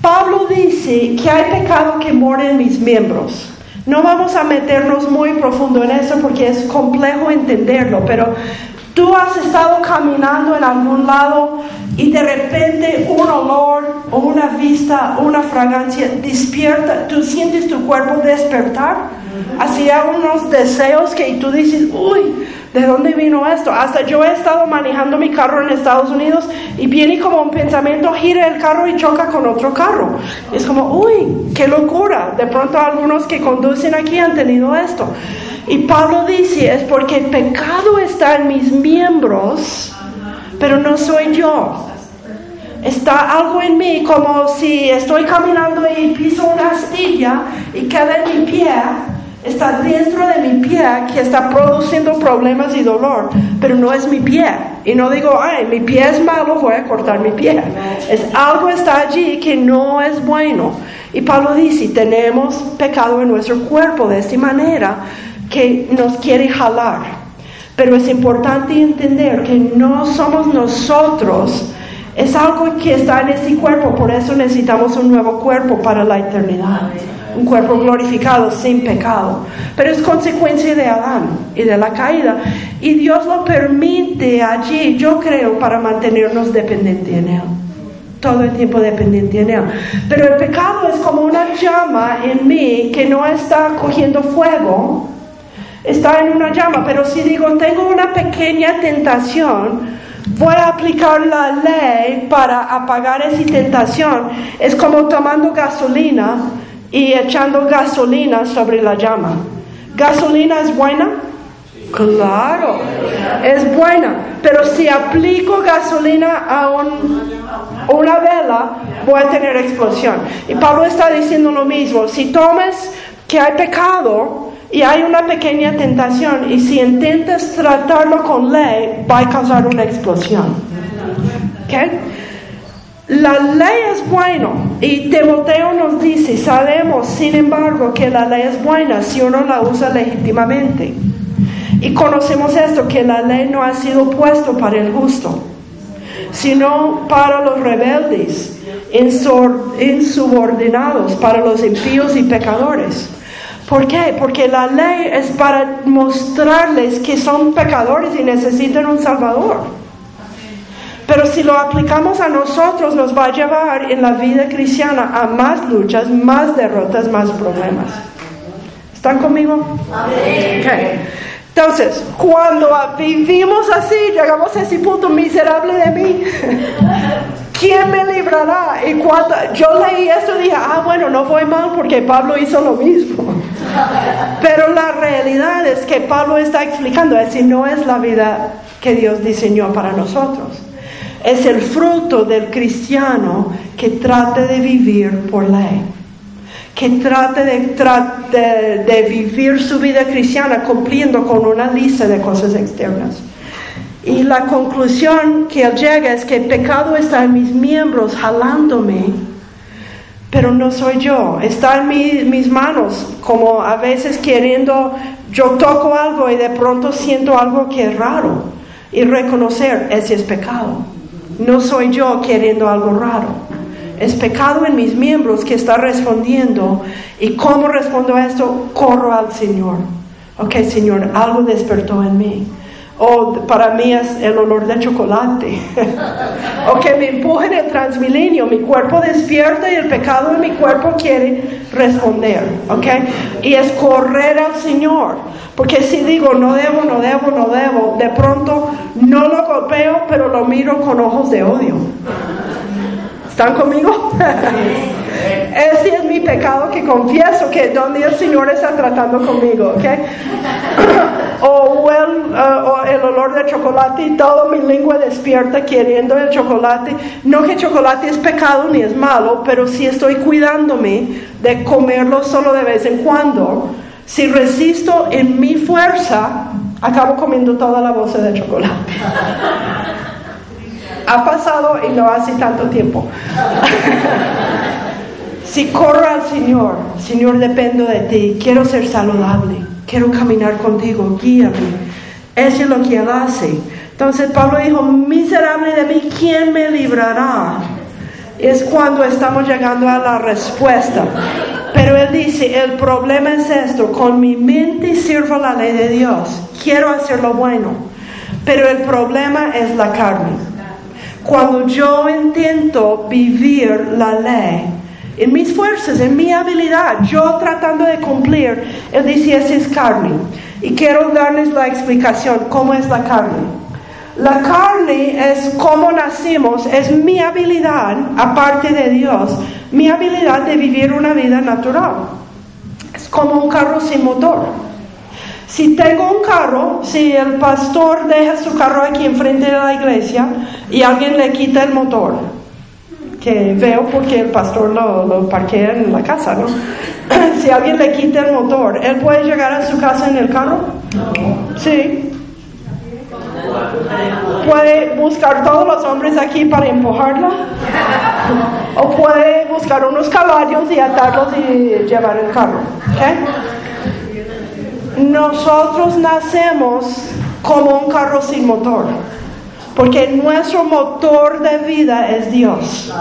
Pablo dice que hay pecado que muere en mis miembros. No vamos a meternos muy profundo en eso porque es complejo entenderlo, pero Tú has estado caminando en algún lado y de repente un olor o una vista o una fragancia despierta, tú sientes tu cuerpo despertar hacia unos deseos que tú dices, uy, ¿de dónde vino esto? Hasta yo he estado manejando mi carro en Estados Unidos y viene como un pensamiento, gira el carro y choca con otro carro. Es como, uy, qué locura. De pronto algunos que conducen aquí han tenido esto. Y Pablo dice, es porque el pecado está en mis miembros, pero no soy yo. Está algo en mí como si estoy caminando y piso una astilla y queda en mi pie. Está dentro de mi pie que está produciendo problemas y dolor, pero no es mi pie. Y no digo, ay, mi pie es malo, voy a cortar mi pie. Es algo está allí que no es bueno. Y Pablo dice, tenemos pecado en nuestro cuerpo de esta manera que nos quiere jalar. Pero es importante entender que no somos nosotros, es algo que está en ese cuerpo, por eso necesitamos un nuevo cuerpo para la eternidad, un cuerpo glorificado sin pecado. Pero es consecuencia de Adán y de la caída. Y Dios lo permite allí, yo creo, para mantenernos dependientes en Él todo el tiempo dependiente en Él. Pero el pecado es como una llama en mí que no está cogiendo fuego, está en una llama, pero si digo, tengo una pequeña tentación, voy a aplicar la ley para apagar esa tentación. Es como tomando gasolina y echando gasolina sobre la llama. ¿Gasolina es buena? Claro, es buena, pero si aplico gasolina a una vela, voy a tener explosión. Y Pablo está diciendo lo mismo, si tomes que hay pecado, y hay una pequeña tentación y si intentas tratarlo con ley va a causar una explosión. La ley es buena y Timoteo nos dice, sabemos sin embargo que la ley es buena si uno la usa legítimamente. Y conocemos esto, que la ley no ha sido puesto para el justo, sino para los rebeldes, insubordinados, para los impíos y pecadores. ¿Por qué? Porque la ley es para mostrarles que son pecadores y necesitan un Salvador. Pero si lo aplicamos a nosotros, nos va a llevar en la vida cristiana a más luchas, más derrotas, más problemas. ¿Están conmigo? Okay. Entonces, cuando vivimos así, llegamos a ese punto miserable de mí. ¿Quién me librará? Y cuando yo leí esto dije, ah, bueno, no fue mal porque Pablo hizo lo mismo. Pero la realidad es que Pablo está explicando, si no es la vida que Dios diseñó para nosotros es el fruto del cristiano que trate de vivir por ley, que trate de, de, vivir su vida cristiana cumpliendo con una lista de cosas externas. Y la conclusión que él llega es que el pecado está en mis miembros jalándome, pero no soy yo, está en mis manos, como a veces queriendo, yo toco algo y de pronto siento algo que es raro y reconocer ese es pecado. No soy yo queriendo algo raro. Es pecado en mis miembros que está respondiendo. ¿Y cómo respondo a esto? Corro al Señor. Ok, Señor, algo despertó en mí. O para mí es el olor de chocolate. o que me empujen el transmilenio. Mi cuerpo despierta y el pecado de mi cuerpo quiere responder. ¿Ok? Y es correr al Señor. Porque si digo no debo, no debo, no debo, de pronto no lo golpeo, pero lo miro con ojos de odio. ¿Están conmigo? Ese es mi pecado que confieso, que donde el Señor está tratando conmigo, ¿ok? o, el, uh, o el olor de chocolate y todo mi lengua despierta queriendo el chocolate. No que chocolate es pecado ni es malo, pero si estoy cuidándome de comerlo solo de vez en cuando, si resisto en mi fuerza, acabo comiendo toda la bolsa de chocolate. ha pasado y no hace tanto tiempo. si corro al Señor, Señor, dependo de ti, quiero ser saludable, quiero caminar contigo, guíame. Eso es lo que Él hace. Entonces Pablo dijo, miserable de mí, ¿quién me librará? Es cuando estamos llegando a la respuesta. Pero él dice, el problema es esto, con mi mente sirvo la ley de Dios, quiero hacer lo bueno, pero el problema es la carne. Cuando yo intento vivir la ley, en mis fuerzas, en mi habilidad, yo tratando de cumplir, él dice, esa es carne. Y quiero darles la explicación, ¿cómo es la carne? La carne es cómo nacimos, es mi habilidad, aparte de Dios, mi habilidad de vivir una vida natural. Es como un carro sin motor. Si tengo un carro, si el pastor deja su carro aquí enfrente de la iglesia y alguien le quita el motor, que veo porque el pastor lo, lo parquea en la casa, ¿no? si alguien le quita el motor, ¿él puede llegar a su casa en el carro? Sí. Puede buscar todos los hombres aquí para empujarla. O puede buscar unos caballos y atarlos y llevar el carro. ¿okay? Nosotros nacemos como un carro sin motor. Porque nuestro motor de vida es Dios.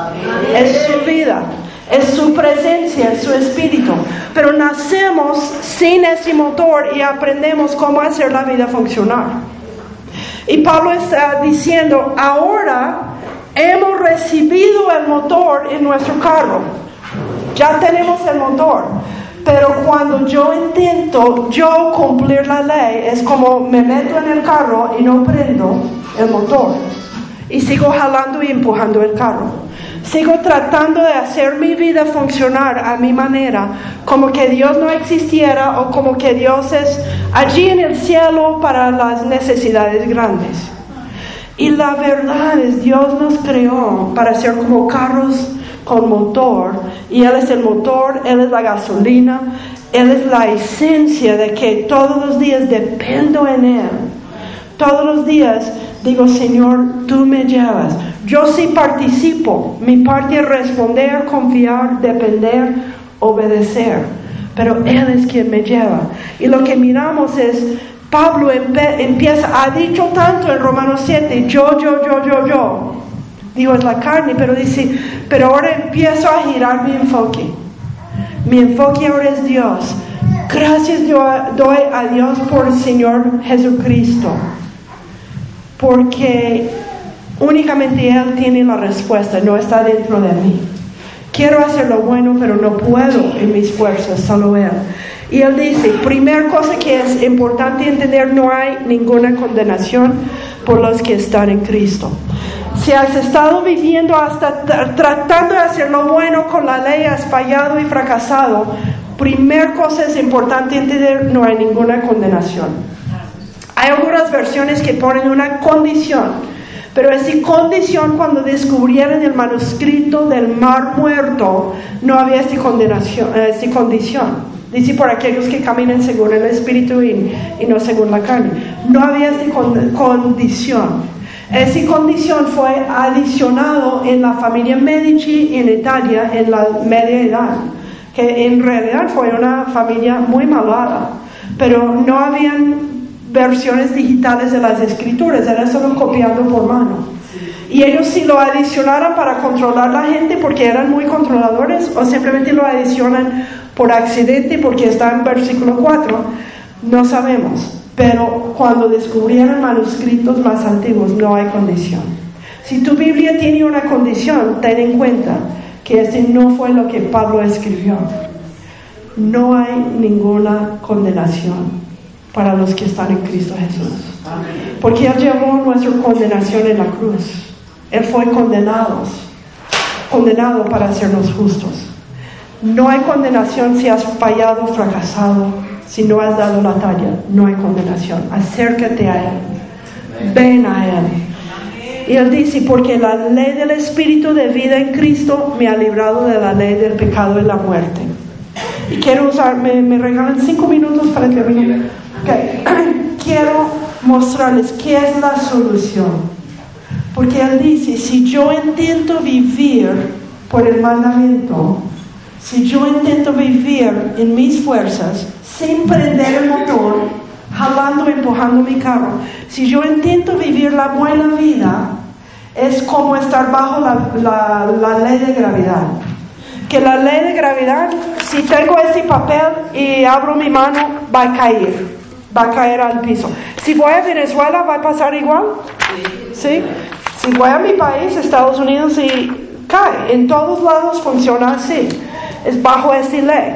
Es su vida. Es su presencia, es su espíritu. Pero nacemos sin ese motor y aprendemos cómo hacer la vida funcionar. Y Pablo está diciendo, ahora hemos recibido el motor en nuestro carro. Ya tenemos el motor. Pero cuando yo intento yo cumplir la ley, es como me meto en el carro y no prendo el motor. Y sigo jalando y empujando el carro. Sigo tratando de hacer mi vida funcionar a mi manera, como que Dios no existiera o como que Dios es allí en el cielo para las necesidades grandes. Y la verdad es, Dios nos creó para ser como carros con motor y Él es el motor, Él es la gasolina, Él es la esencia de que todos los días dependo en Él Todos los días digo, Señor, tú me llevas. Yo sí participo. Mi parte es responder, confiar, depender, obedecer. Pero Él es quien me lleva. Y lo que miramos es, Pablo empieza, ha dicho tanto en Romanos 7, yo, yo, yo, yo, yo. Digo, es la carne, pero dice, pero ahora empiezo a girar mi enfoque. Mi enfoque ahora es Dios. Gracias doy a Dios por el Señor Jesucristo porque únicamente Él tiene la respuesta, no está dentro de mí. Quiero hacer lo bueno, pero no puedo en mis fuerzas, solo Él. Y Él dice, primera cosa que es importante entender, no hay ninguna condenación por los que están en Cristo. Si has estado viviendo hasta tratando de hacer lo bueno con la ley, has fallado y fracasado, primera cosa es importante entender, no hay ninguna condenación. Hay algunas versiones que ponen una condición, pero esa condición cuando descubrieron el manuscrito del mar muerto, no había esa, condenación, esa condición. Dice por aquellos que caminan según el Espíritu y, no según la carne. No había esa condición. Esa condición fue adicionado en la familia Medici en Italia en la media edad, que en realidad fue una familia muy malvada, pero no habían versiones digitales de las escrituras, era solo copiando por mano. Y ellos si lo adicionaran para controlar la gente porque eran muy controladores o simplemente lo adicionan por accidente porque está en versículo 4, no sabemos. Pero cuando descubrieron manuscritos más antiguos no hay condición. Si tu Biblia tiene una condición, ten en cuenta que ese no fue lo que Pablo escribió. No hay ninguna condenación para los que están en Cristo Jesús. Porque Él llevó nuestra condenación en la cruz. Él fue condenado, condenado para hacernos justos. No hay condenación si has fallado, fracasado, si no has dado la talla. No hay condenación. Acércate a Él. Ven a Él. Y Él dice, porque la ley del Espíritu de vida en Cristo me ha librado de la ley del pecado y la muerte. Y quiero usar, me, me regalan cinco minutos para terminar. Quiero mostrarles qué es la solución. Porque Él dice, si yo intento vivir por el mandamiento, si yo intento vivir en mis fuerzas, sin prender el motor, jalando, empujando mi carro, si yo intento vivir la buena vida, es como estar bajo la, la ley de gravedad. Que la ley de gravedad, si tengo ese papel y abro mi mano, va a caer va a caer al piso. Si voy a Venezuela, ¿va a pasar igual? Sí. Si voy a mi país, Estados Unidos, y cae. En todos lados funciona así. Es bajo esta ley.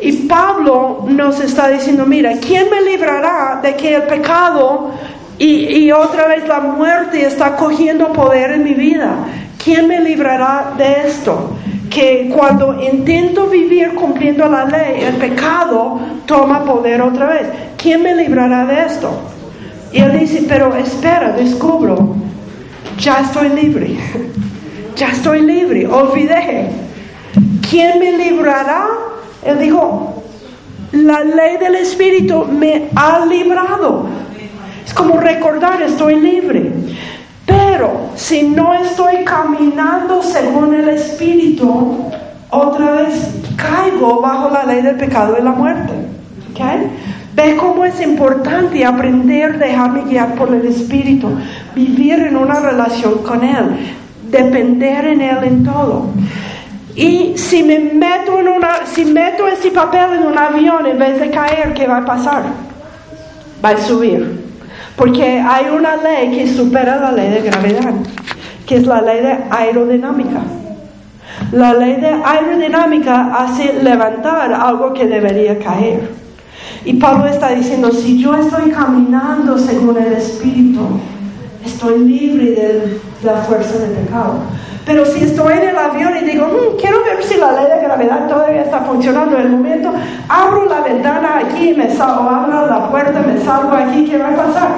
Y Pablo nos está diciendo, mira, ¿quién me librará de que el pecado y, y, otra vez la muerte está cogiendo poder en mi vida? ¿Quién me librará de esto? que cuando intento vivir cumpliendo la ley, el pecado toma poder otra vez. ¿Quién me librará de esto? Y él dice, pero espera, descubro, ya estoy libre, ya estoy libre, olvidé. ¿Quién me librará? Él dijo, la ley del Espíritu me ha librado. Es como recordar, estoy libre. Pero si no estoy caminando según el Espíritu, otra vez caigo bajo la ley del pecado y la muerte. ¿Okay? Ve cómo es importante aprender, dejarme guiar por el Espíritu, vivir en una relación con Él, depender en Él en todo. Y si me meto en una, si meto ese papel en un avión en vez de caer, ¿qué va a pasar? Va a subir. Porque hay una ley que supera la ley de gravedad, que es la ley de aerodinámica. La ley de aerodinámica hace levantar algo que debería caer. Y Pablo está diciendo, si yo estoy caminando según el Espíritu, estoy libre de la fuerza del pecado. Pero si estoy en el avión y digo, mm, quiero ver si la ley de gravedad todavía está funcionando en el momento, abro la ventana aquí, me salgo, abro la puerta, me salgo aquí, ¿qué va a pasar?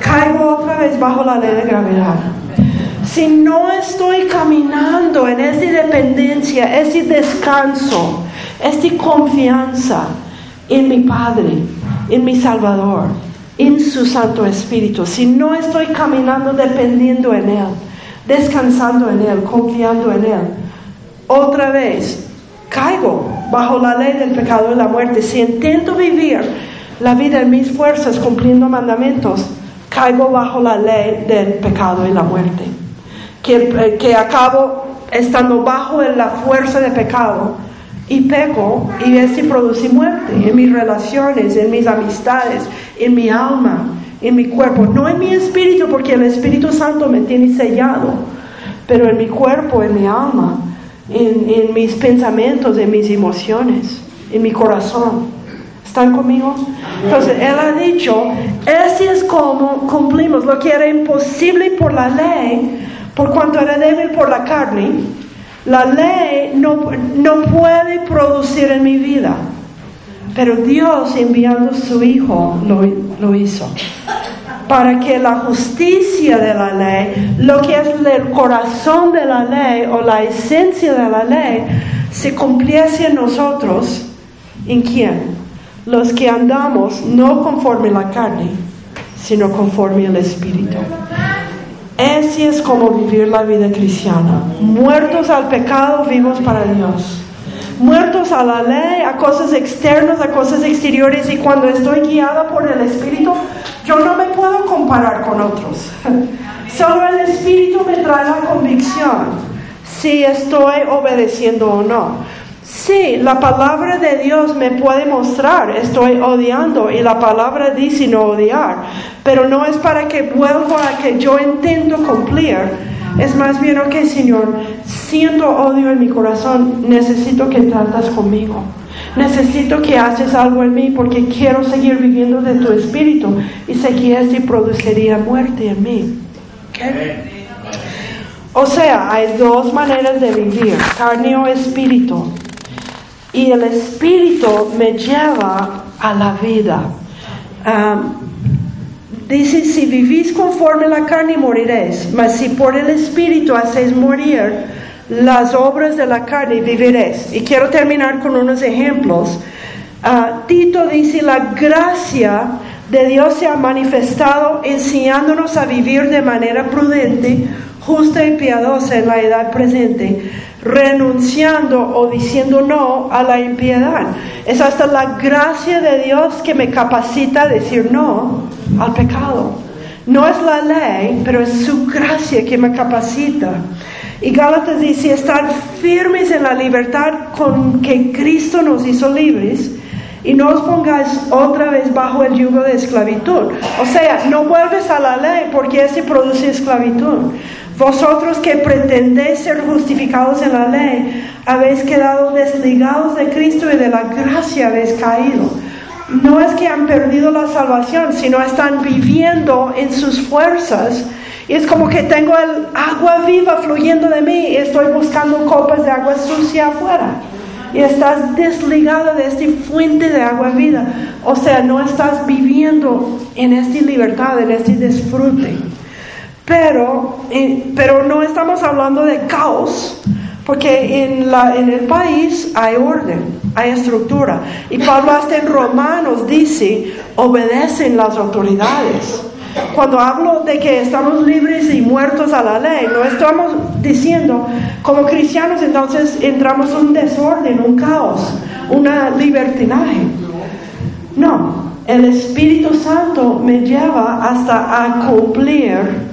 Caigo otra vez bajo la ley de gravedad. Si no estoy caminando en esa dependencia, ese descanso, esa confianza en mi Padre, en mi Salvador, en su Santo Espíritu, si no estoy caminando dependiendo en Él, descansando en Él, confiando en Él, otra vez caigo bajo la ley del pecado y la muerte. Si intento vivir la vida en mis fuerzas cumpliendo mandamientos, caigo bajo la ley del pecado y la muerte. Que, eh, que acabo estando bajo la fuerza del pecado y peco y este produce muerte en mis relaciones, en mis amistades, en mi alma, en mi cuerpo, no en mi espíritu porque el Espíritu Santo me tiene sellado, pero en mi cuerpo, en mi alma, en, en mis pensamientos, en mis emociones, en mi corazón. ¿Están conmigo? Entonces, Él ha dicho, así es como cumplimos lo que era imposible por la ley, por cuanto era débil por la carne, la ley no, no puede producir en mi vida, pero Dios enviando su Hijo lo, lo hizo. Para que la justicia de la ley, lo que es el corazón de la ley o la esencia de la ley, se cumpliese en nosotros. ¿En quién? Los que andamos no conforme la carne, sino conforme el Espíritu. Así es como vivir la vida cristiana. Muertos al pecado, vivos para Dios. Muertos a la ley, a cosas externas, a cosas exteriores. Y cuando estoy guiada por el Espíritu, yo no me puedo comparar con otros. Solo el Espíritu me trae la convicción si estoy obedeciendo o no. Sí, la palabra de Dios me puede mostrar, estoy odiando y la palabra dice no odiar, pero no es para que vuelva a que yo intento cumplir. Es más bien, ok, Señor, siento odio en mi corazón, necesito que tratas conmigo. Necesito que haces algo en mí porque quiero seguir viviendo de tu espíritu y sé que este produciría muerte en mí. O sea, hay dos maneras de vivir, carne o espíritu y el Espíritu me lleva a la vida. Dice, si vivís conforme la carne moriréis, mas si por el Espíritu hacéis morir las obras de la carne, viviréis. Y quiero terminar con unos ejemplos. Ah, Tito dice, la gracia de Dios se ha manifestado enseñándonos a vivir de manera prudente, justa y piadosa en la edad presente renunciando o diciendo no a la impiedad. Es hasta la gracia de Dios que me capacita a decir no al pecado. No es la ley, pero es su gracia que me capacita. Y Gálatas dice, estar firmes en la libertad con que Cristo nos hizo libres y no os pongáis otra vez bajo el yugo de esclavitud. O sea, no vuelves a la ley porque ese produce esclavitud. Vosotros que pretendéis ser justificados en la ley, habéis quedado desligados de Cristo y de la gracia habéis caído. No es que han perdido la salvación, sino están viviendo en sus fuerzas. Y es como que tengo el agua viva fluyendo de mí y estoy buscando copas de agua sucia afuera. Y estás desligado de esta fuente de agua vida. O sea, no estás viviendo en esta libertad, en este disfrute. Pero, eh, pero no estamos hablando de caos, porque en el país hay orden, hay estructura. Y Pablo hasta en Romanos dice, obedecen las autoridades. Cuando hablo de que estamos libres y muertos a la ley, no estamos diciendo como cristianos entonces entramos en un desorden, un caos, una libertinaje. No, el Espíritu Santo me lleva hasta a cumplir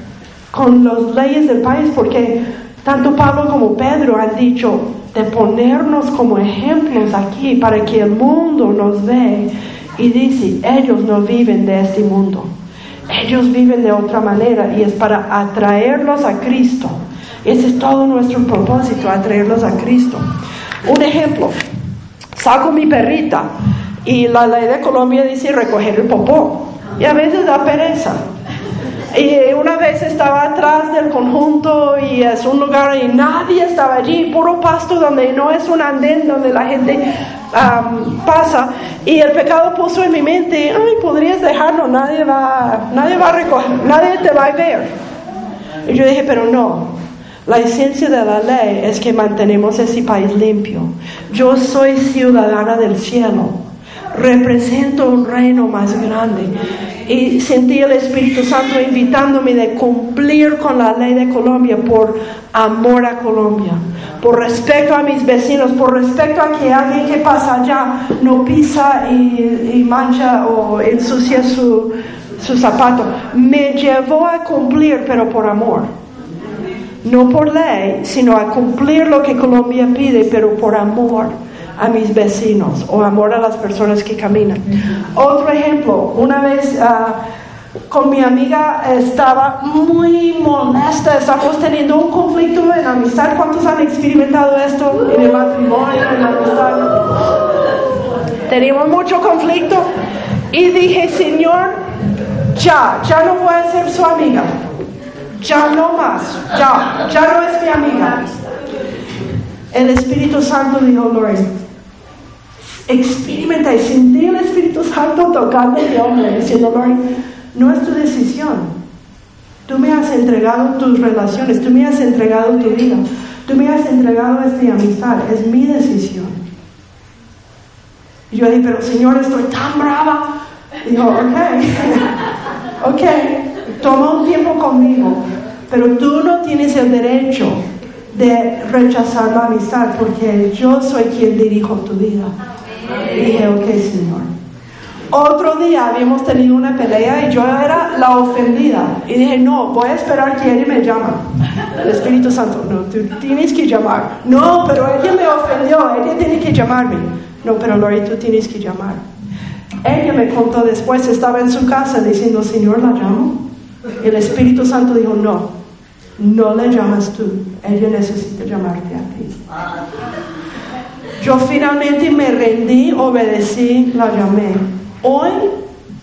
con las leyes del país, porque tanto Pablo como Pedro han dicho de ponernos como ejemplos aquí para que el mundo nos ve y dice, ellos no viven de este mundo, ellos viven de otra manera y es para atraerlos a Cristo. Ese es todo nuestro propósito, atraerlos a Cristo. Un ejemplo, saco mi perrita y la ley de Colombia dice recoger el popó y a veces da pereza. Y una vez estaba atrás del conjunto y es un lugar y nadie estaba allí, puro pasto donde no es un andén donde la gente pasa. Y el pecado puso en mi mente, ay, podrías dejarlo, nadie va, nadie va a recoger, nadie te va a ver. Y yo dije, pero no, la esencia de la ley es que mantenemos ese país limpio. Yo soy ciudadana del cielo represento un reino más grande. Y sentí el Espíritu Santo invitándome de cumplir con la ley de Colombia por amor a Colombia, por respeto a mis vecinos, por respeto a que alguien que pasa allá no pisa y, mancha o ensucia su, su zapato. Me llevó a cumplir, pero por amor no por ley, sino a cumplir lo que Colombia pide, pero por amor a mis vecinos o amor a las personas que caminan. Otro ejemplo, una vez ah, con mi amiga estaba muy molesta, estábamos teniendo un conflicto en amistad. ¿Cuántos han experimentado esto en el matrimonio, en la amistad? Teníamos mucho conflicto y dije, Señor, ya, ya no voy a ser su amiga ya no más, ya, ya no es mi amiga. El Espíritu Santo dijo, Lord, experimenta y sentí el Espíritu Santo tocando el hombre, diciendo, Lord, no es tu decisión. Tú me has entregado tus relaciones, tú me has entregado tu vida, tú me has entregado esta amistad, es mi decisión. Y yo dije, pero Señor, estoy tan brava. Y dijo, ok, ok, toma un tiempo conmigo, pero tú no tienes el derecho de rechazar la amistad porque yo soy quien dirijo tu vida. Dije, ok, Señor. Otro día habíamos tenido una pelea y yo era la ofendida. Y dije, no, voy a esperar que ella me llame. El Espíritu Santo, no, tú tienes que llamar. No, pero ella me ofendió, ella tiene que llamarme. No, pero Lori, tú tienes que llamar. Ella me contó después, estaba en su casa diciendo, Señor, la llamo. El Espíritu Santo dijo, no, no le llamas tú, ella necesita llamarte a ti. Yo finalmente me rendí, obedecí, la llamé. Hoy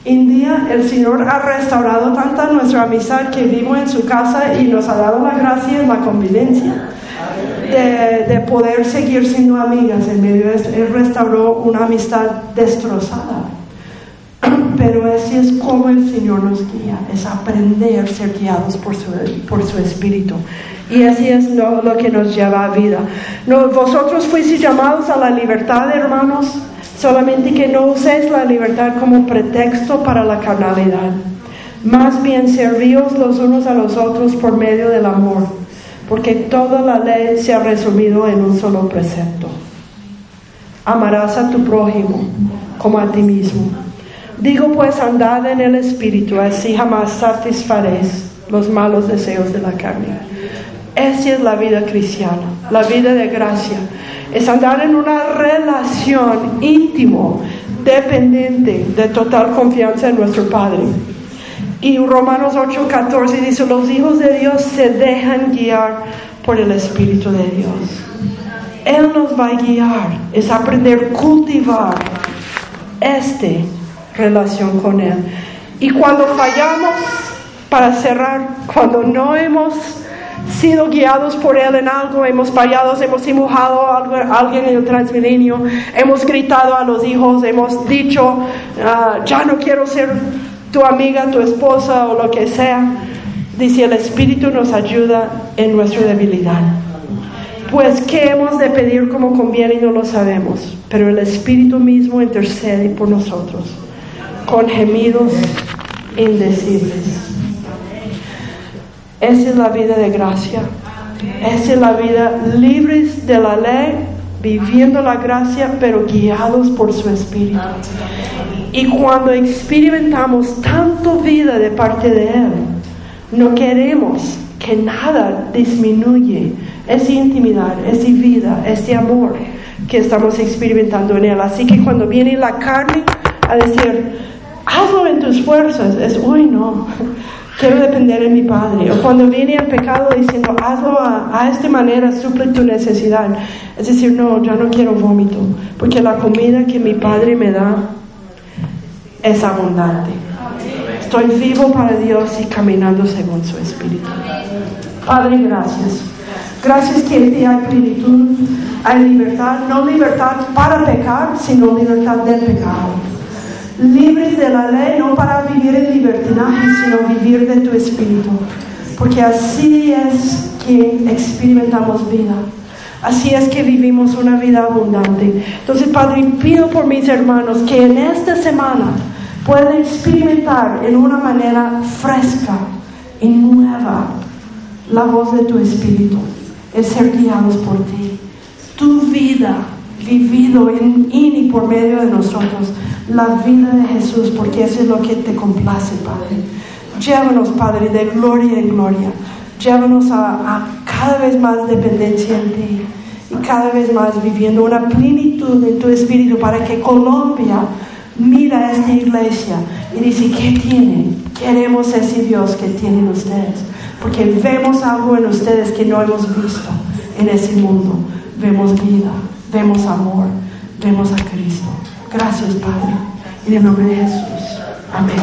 en día el Señor ha restaurado tanta nuestra amistad que vivo en su casa y nos ha dado la gracia y la convivencia de, de poder seguir siendo amigas en medio de esto. Él restauró una amistad destrozada. Pero así es como el Señor nos guía, es aprender a ser guiados por su, por su Espíritu. Y así es lo, lo que nos lleva a vida. No, vosotros fuisteis llamados a la libertad, hermanos, solamente que no uséis la libertad como pretexto para la carnalidad. Más bien servíos los unos a los otros por medio del amor, porque toda la ley se ha resumido en un solo precepto. Amarás a tu prójimo como a ti mismo. Digo pues, andad en el Espíritu, así jamás satisfaréis los malos deseos de la carne. Esa es la vida cristiana, la vida de gracia. Es andar en una relación íntimo, dependiente, de total confianza en nuestro Padre. Y Romanos 8:14 dice, los hijos de Dios se dejan guiar por el Espíritu de Dios. Él nos va a guiar, es aprender a cultivar este relación con Él. Y cuando fallamos, para cerrar, cuando no hemos sido guiados por Él en algo, hemos fallado, hemos empujado a alguien en el transmilenio, hemos gritado a los hijos, hemos dicho, ah, ya no quiero ser tu amiga, tu esposa o lo que sea. Dice, el Espíritu nos ayuda en nuestra debilidad. Pues, ¿qué hemos de pedir como conviene? No lo sabemos, pero el Espíritu mismo intercede por nosotros con gemidos indecibles. Esa es la vida de gracia. Esa es la vida libres de la ley, viviendo la gracia, pero guiados por su Espíritu. Y cuando experimentamos tanto vida de parte de Él, no queremos que nada disminuye esa intimidad, esa vida, ese amor que estamos experimentando en Él. Así que cuando viene la carne a decir, hazlo en tus fuerzas, es, uy, no, quiero depender de mi Padre. O cuando viene el pecado diciendo, hazlo a, esta manera, suple tu necesidad. Es decir, no, ya no quiero vómito, porque la comida que mi Padre me da es abundante. Estoy vivo para Dios y caminando según su Espíritu. Padre, gracias. Gracias que en ti hay plenitud, hay libertad, no libertad para pecar, sino libertad del pecado libres de la ley, no para vivir en libertinaje, sino vivir de tu espíritu. Porque así es que experimentamos vida. Así es que vivimos una vida abundante. Entonces, Padre, pido por mis hermanos que en esta semana puedan experimentar en una manera fresca y nueva la voz de tu Espíritu, el ser guiados por ti. Tu vida vivido en, y por medio de nosotros, la vida de Jesús, porque eso es lo que te complace, Padre. Llévanos, Padre, de gloria en gloria. Llévanos a, cada vez más dependencia en ti y cada vez más viviendo una plenitud de tu espíritu para que Colombia mira a esta iglesia y dice, ¿qué tienen? Queremos ese Dios que tienen ustedes, porque vemos algo en ustedes que no hemos visto en ese mundo. Vemos vida, vemos amor, vemos a Cristo. Gracias, Padre. En el nombre de Jesús. Amén.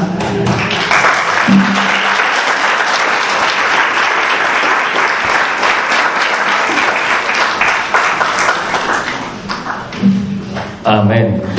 Amén.